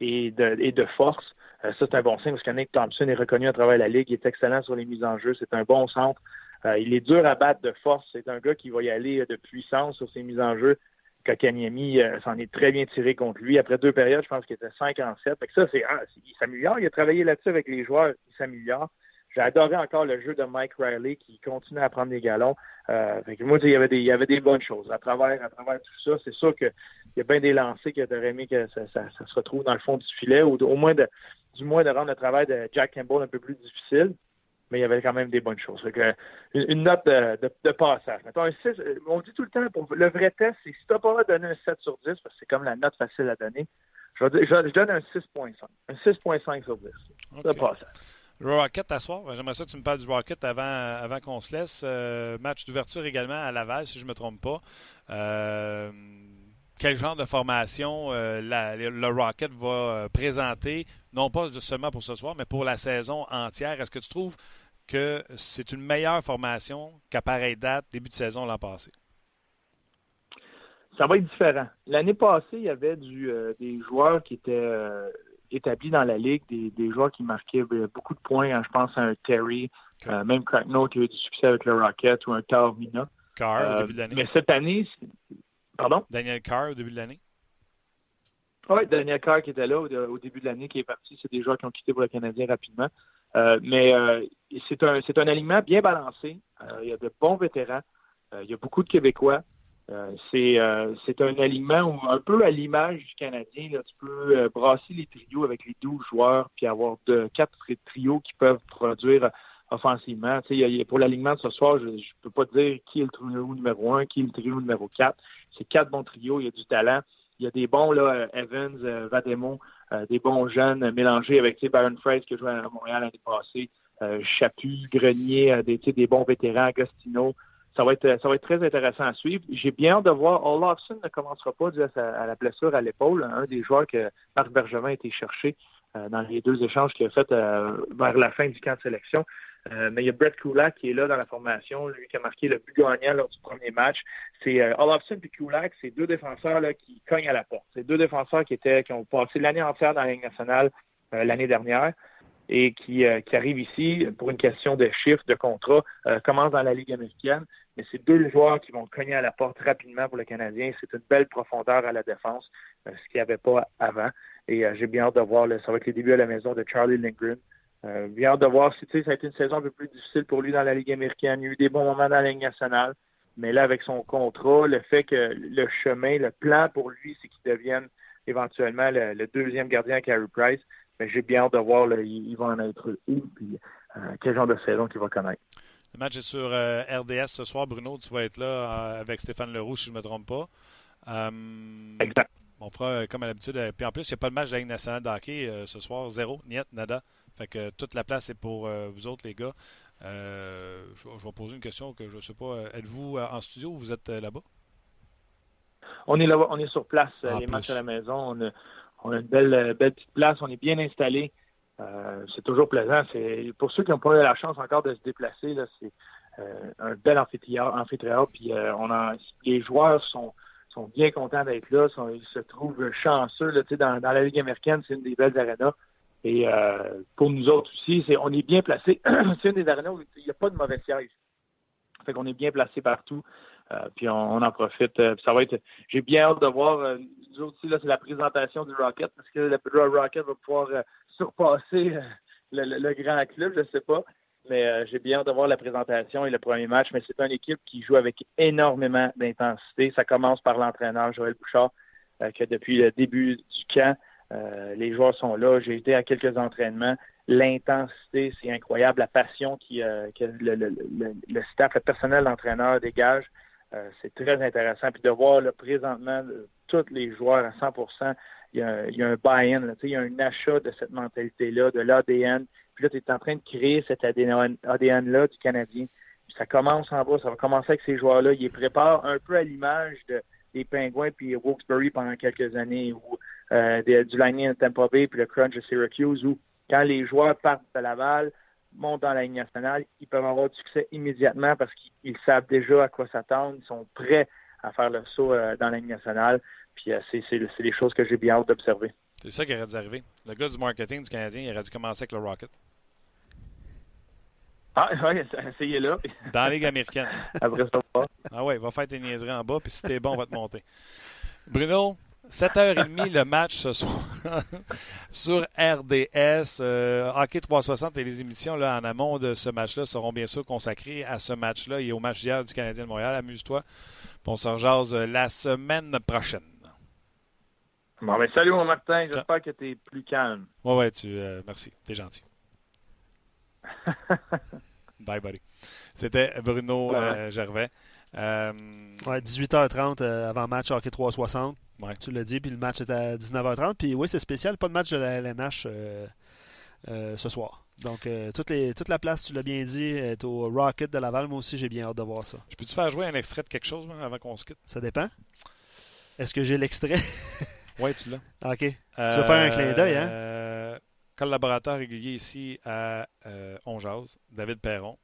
et de, et de force. ça, c'est un bon signe parce que Nate Thompson est reconnu à travers la Ligue. Il est excellent sur les mises en jeu. C'est un bon centre. il est dur à battre de force. C'est un gars qui va y aller de puissance sur ses mises en jeu. Kokaniemi s'en est très bien tiré contre lui. Après deux périodes, je pense qu'il était 5 en 7. Fait que ça, c'est, ah, il s'améliore. Il a travaillé là-dessus avec les joueurs. Il s'améliore. J'ai adoré encore le jeu de Mike Riley qui continue à prendre des galons. Euh, moi, il y, avait des, il y avait des bonnes choses. À travers, à travers tout ça, c'est sûr qu'il y a bien des lancers qui auraient aimé que ça, ça, se retrouve dans le fond du filet, ou au moins de, du moins de rendre le travail de Jack Campbell un peu plus difficile. Mais il y avait quand même des bonnes choses. Que, une, note de, de, passage. un 6, on dit tout le temps, pour le vrai test, c'est si tu n'as pas donné un 7 sur 10, parce que c'est comme la note facile à donner, je, je, donne un 6.5. Un 6.5 sur 10. Okay. De passage. Rocket à soir. J'aimerais ça que tu me parles du Rocket avant, avant qu'on se laisse. Euh, match d'ouverture également à Laval, si je ne me trompe pas. Euh, quel genre de formation euh, le Rocket va présenter, non pas seulement pour ce soir, mais pour la saison entière? Est-ce que tu trouves que c'est une meilleure formation qu'à pareille date, début de saison l'an passé? Ça va être différent. L'année passée, il y avait des joueurs qui étaient établis dans la ligue, des, des joueurs qui marquaient euh, beaucoup de points. Hein, je pense à un Terry, euh, même Cracknote qui a eu du succès avec le Rocket ou un Carvina. Carr au euh, début de l'année. Mais cette année, pardon? Daniel Carr au début de l'année. Oui, Daniel Carr qui était là au, début de l'année, qui est parti. C'est des joueurs qui ont quitté pour le Canadien rapidement. mais c'est un, c'est un alignement bien balancé. il y a de bons vétérans. il y a beaucoup de Québécois. Euh, c'est euh, c'est un alignement où, un peu à l'image du Canadien, là, tu peux euh, brasser les trios avec les 12 joueurs puis avoir de, quatre trios qui peuvent produire offensivement. Tu sais, pour l'alignement de ce soir, je ne peux pas dire qui est le trio numéro 1, qui est le trio numéro 4. C'est quatre bons trios, il y a du talent. Il y a des bons, là, Evans, Vademo, des bons jeunes mélangés avec Baron Fraser qui a joué à Montréal l'année passée, Chaput, Grenier, des, des bons vétérans, Agostino ça va être très intéressant à suivre. J'ai bien hâte de voir. Olafson ne commencera pas dû à, la blessure à l'épaule, un des joueurs que Marc Bergevin a été cherché euh, dans les deux échanges qu'il a fait euh, vers la fin du camp de sélection. Euh, mais il y a Brett Kulak qui est là dans la formation, lui qui a marqué le but gagnant lors du premier match. C'est Olafson et Kulak, c'est deux défenseurs là, qui cognent à la porte. C'est deux défenseurs qui étaient qui ont passé l'année entière dans la Ligue nationale l'année dernière et qui, qui arrivent ici pour une question de chiffres, de contrat, commencent dans la Ligue américaine mais c'est deux joueurs qui vont cogner à la porte rapidement pour le Canadien. C'est une belle profondeur à la défense, euh, ce qu'il n'y avait pas avant. Et euh, j'ai bien hâte de voir, ça va être les débuts à la maison de Charlie Lindgren. Euh, bien hâte de voir si ça a été une saison un peu plus difficile pour lui dans la Ligue américaine. Il y a eu des bons moments dans la Ligue nationale. Mais là, avec son contrat, le fait que le chemin, le plan pour lui, c'est qu'il devienne éventuellement le, deuxième gardien à Carey Price. Mais j'ai bien hâte de voir il, va en être où, puis quel genre de saison qu'il va connaître. Le match est sur euh, RDS ce soir. Bruno, tu vas être là euh, avec Stéphane Leroux, si je ne me trompe pas. Euh, exact. On fera comme à l'habitude. Puis en plus, il n'y a pas de match de la Ligue nationale de hockey ce soir. Zéro, niet, nada. Fait que toute la place est pour vous autres, les gars. je, vais poser une question que je ne sais pas. Êtes-vous en studio ou vous êtes là-bas? On est là on est sur place. les matchs à la maison. On a, une belle, belle petite place. On est bien installé. Euh, c'est toujours plaisant. C'est pour ceux qui n'ont pas eu la chance encore de se déplacer, là, c'est euh, un bel amphithéâtre. puis euh, on a, les joueurs sont sont bien contents d'être là. ils se trouvent chanceux. Là, dans, dans la Ligue américaine, c'est une des belles arénas. Et pour nous autres aussi, c'est on est bien placé. c'est une des arénas où il n'y a pas de mauvais siège. Fait qu'on est bien placé partout. puis on, en profite. ça va être. J'ai bien hâte de voir. nous autres aussi, là, c'est la présentation du Rocket parce que le Rocket va pouvoir surpasser euh, le, grand club, je ne sais pas. Mais euh, j'ai bien hâte de voir la présentation et le premier match. Mais c'est une équipe qui joue avec énormément d'intensité. Ça commence par l'entraîneur Joël Bouchard, euh, que depuis le début du camp, les joueurs sont là. J'ai été à quelques entraînements. L'intensité, c'est incroyable. La passion qui, que le, le, staff, le personnel d'entraîneur dégage, c'est très intéressant. Puis de voir le présentement tous les joueurs à 100 il y a, un buy-in, il y a un achat de cette mentalité-là, de l'ADN. Puis là, tu es en train de créer cet ADN-là du Canadien. ça commence en bas, ça va commencer avec ces joueurs-là. Ils les préparent un peu à l'image des Penguins puis Wilkes-Barre pendant quelques années, ou euh, du Lightning de Tampa Bay puis le Crunch de Syracuse, où quand les joueurs partent de Laval, montent dans la Ligue nationale, ils peuvent avoir du succès immédiatement parce qu'ils savent déjà à quoi s'attendre, ils sont prêts à faire le saut euh, dans la Ligue nationale. Puis euh, c'est des choses que j'ai bien hâte d'observer. C'est ça qui aurait dû arriver. Le gars du marketing du Canadien, il aurait dû commencer avec le Rocket. Ah oui, essayez là. Dans la Ligue américaine. Après ça, pas. Ah oui, va faire tes niaiseries en bas, puis si t'es bon, on va te monter. Bruno, 7h30 le match ce soir sur RDS. Euh, Hockey 360 et les émissions là, en amont de ce match-là seront bien sûr consacrées à ce match-là et au match d'hier du Canadien de Montréal. Amuse-toi. On se rejase la semaine prochaine. Bon, ben, salut mon Martin. J'espère que tu es plus calme. Ouais, ouais, tu, euh, merci. T'es gentil. Bye, buddy. C'était Bruno euh, Gervais. Euh, ouais, 18h30 avant match Hockey 360. Tu l'as dit, puis le match est à 19h30. Puis oui, c'est spécial, pas de match de la LNH ce soir. Donc, toute, les, toute la place, tu l'as bien dit, est au Rocket de Laval. Moi aussi, j'ai bien hâte de voir ça. Je peux-tu faire jouer un extrait de quelque chose avant qu'on se quitte? Ça dépend. Est-ce que j'ai l'extrait? oui, tu l'as. OK. tu vas faire un clin d'œil, hein? Euh, collaborateur régulier ici à euh, David Perron.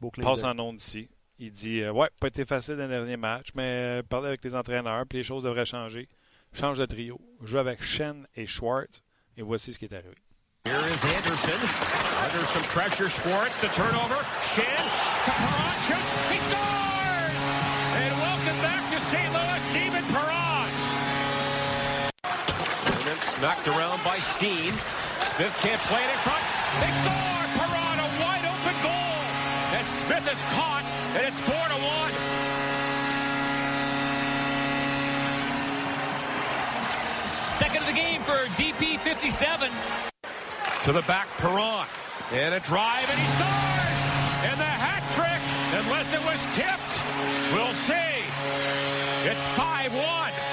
Beau clin Passe en ondes ici. Il dit euh, Ouais, pas été facile le dernier match, mais euh, parler avec les entraîneurs, puis les choses devraient changer. Change de trio. Joue avec Shen et Schwartz, et voici ce qui est arrivé. Here is Anderson. Under some pressure, Schwartz, the turnover. Shen, Perron shoots, he scores! Then around by Steen. Smith can't play it in front. They score! Perron, a wide open goal. As Smith is caught, and it's 4 to 1. Second of the game for DP 57. To the back, Perron. And a drive, and he scores! And the hat trick, unless it was tipped. We'll see. It's 5-1.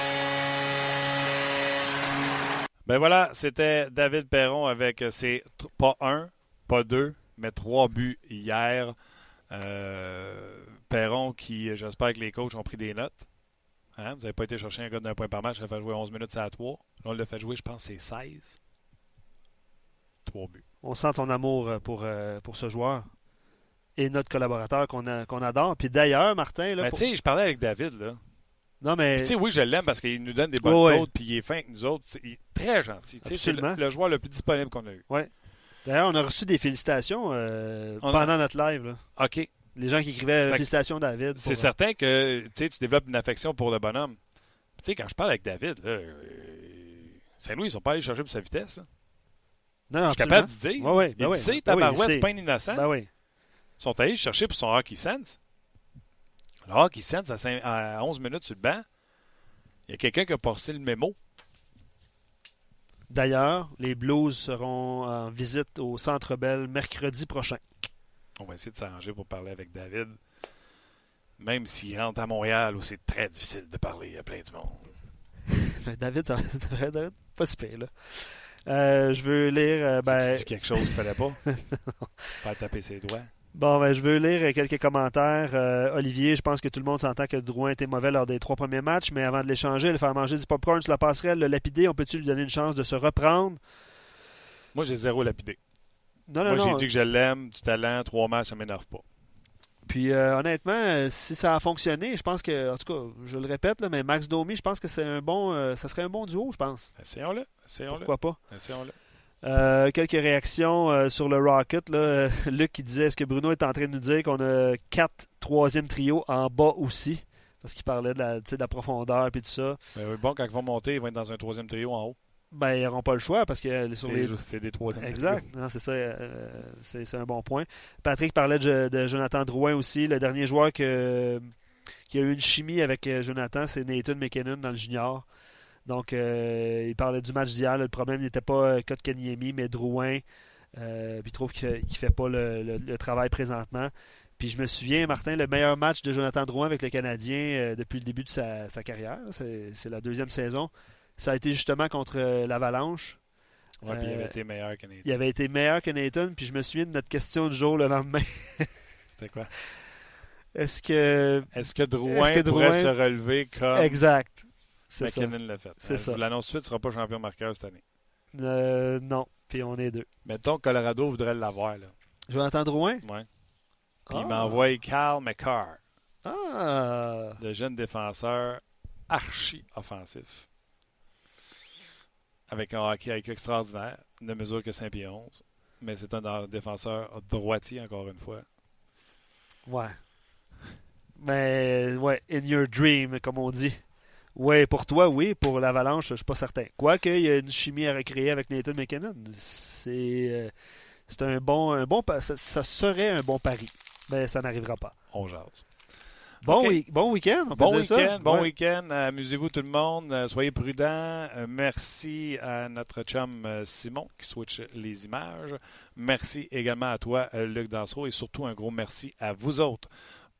Ben voilà, c'était David Perron avec ses pas un, pas deux, mais trois buts hier. Euh, Perron qui, j'espère que les coachs ont pris des notes. Hein? Vous n'avez pas été chercher un gars d'un point par match, ça fait jouer 11 minutes, c'est à 3. Là, on l'a fait jouer, je pense, c'est 16. On sent ton amour euh, pour, euh, pour ce joueur et notre collaborateur qu'on qu'on adore. Puis d'ailleurs, Martin. Là, tu sais, je parlais avec David. là. Non, mais. Tu sais, oui, je l'aime parce qu'il nous donne des bonnes oh, puis il est fin avec nous autres. Il est très gentil. C'est le, le, joueur le plus disponible qu'on a eu. Oui. D'ailleurs, on a reçu des félicitations euh, pendant notre live. Là. OK. Les gens qui écrivaient félicitations, David. C'est certain que tu développes une affection pour le bonhomme. Tu sais, quand je parle avec David, Saint-Louis, ils sont pas allés chercher pour sa vitesse. Là. Non, je suis capable de dire. Oui, oui. Ben il ta barouette, c'est pas un innocent. Ben. Ils sont allés chercher pour son hockey sense. Le hockey sense, à, 11 minutes sur le banc, il y a quelqu'un qui a passé le mémo. D'ailleurs, les Blues seront en visite au Centre Bell mercredi prochain. On va essayer de s'arranger pour parler avec David. Même s'il rentre à Montréal où c'est très difficile de parler à plein de monde. David, ça devrait être pas si pire, là. Euh, je veux lire. Euh, ben... Tu quelque chose qu'il fallait pas? Pas taper ses doigts? Bon, ben, je veux lire quelques commentaires. Euh, Olivier, je pense que tout le monde s'entend que Drouin était mauvais lors des trois premiers matchs, mais avant de l'échanger, le faire manger du popcorn sur la passerelle, le lapider, on peut-tu lui donner une chance de se reprendre? Moi, j'ai zéro lapidé. Non, non, Moi, j'ai dit que je l'aime, du talent, trois matchs, ça m'énerve pas. Puis euh, honnêtement, si ça a fonctionné, je pense que, en tout cas, je le répète, là, mais Max Domi, je pense que c'est un bon, euh, ça serait un bon duo, je pense. Essayons-le. Pourquoi pas? Essayons-le. Euh, quelques réactions sur le Rocket. Là. Luc qui disait est-ce que Bruno est en train de nous dire qu'on a quatre troisième trio en bas aussi? Parce qu'il parlait de la, de la profondeur et tout ça. Ben bon, quand ils vont monter, ils vont être dans un troisième trio en haut ben, ils n'auront pas le choix parce que sur les. C'est des trois. Exact. c'est ça. Euh, c'est un bon point. Patrick parlait de, Jonathan Drouin aussi. Le dernier joueur qui a eu une chimie avec euh, Jonathan, c'est Nathan McKinnon dans le junior. Donc, euh, il parlait du match d'hier. Le problème n'était pas Kotkaniemi, mais Drouin. puis il trouve qu'il ne fait pas le, travail présentement. Puis je me souviens, Martin, le meilleur match de Jonathan Drouin avec le Canadien depuis le début de sa, sa carrière. C'est la deuxième saison ça a été justement contre euh, l'Avalanche. Oui, puis il avait euh, été meilleur que Nathan. Il avait été meilleur que Nathan, puis je me souviens de notre question du jour le lendemain. C'était quoi? Est-ce que. Est-ce que Drouin, est pourrait se relever comme. Exact. C'est ça. l'a fait. C'est ça. Je l'annonce tout de suite, ne sera pas champion marqueur cette année. Euh, non, puis on est deux. Mettons que Colorado voudrait l'avoir. là. Jonathan Drouin? Oui. Puis il m'envoie Carl McCarr. Ah! Le jeune défenseur archi offensif avec un hockey extraordinaire, ne mesure que 5 pieds 11. Mais c'est un défenseur droitier, encore une fois. Ouais. Mais, ouais, in your dream, comme on dit. Oui, pour toi, oui. Pour l'Avalanche, je suis pas certain. Quoique, il y a une chimie à recréer avec Nathan McKinnon. C'est euh, c'est un bon, un bon ça, ça, serait un bon pari. Mais ça n'arrivera pas. On jase. Bon, okay. bon week-end. Bon week-end. Bon ouais. week-end. Amusez-vous tout le monde. Euh, soyez prudents. Euh, merci à notre chum Simon qui switch les images. Merci également à toi, Luc Dansereau. Et surtout, un gros merci à vous autres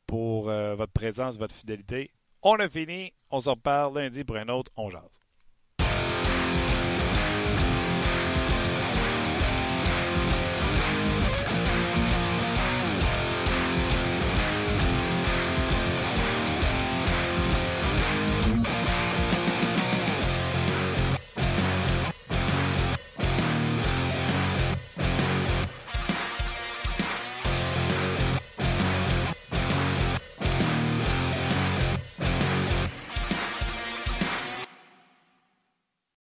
pour votre présence, votre fidélité. On a fini. On s'en parle lundi pour un autre. On jase.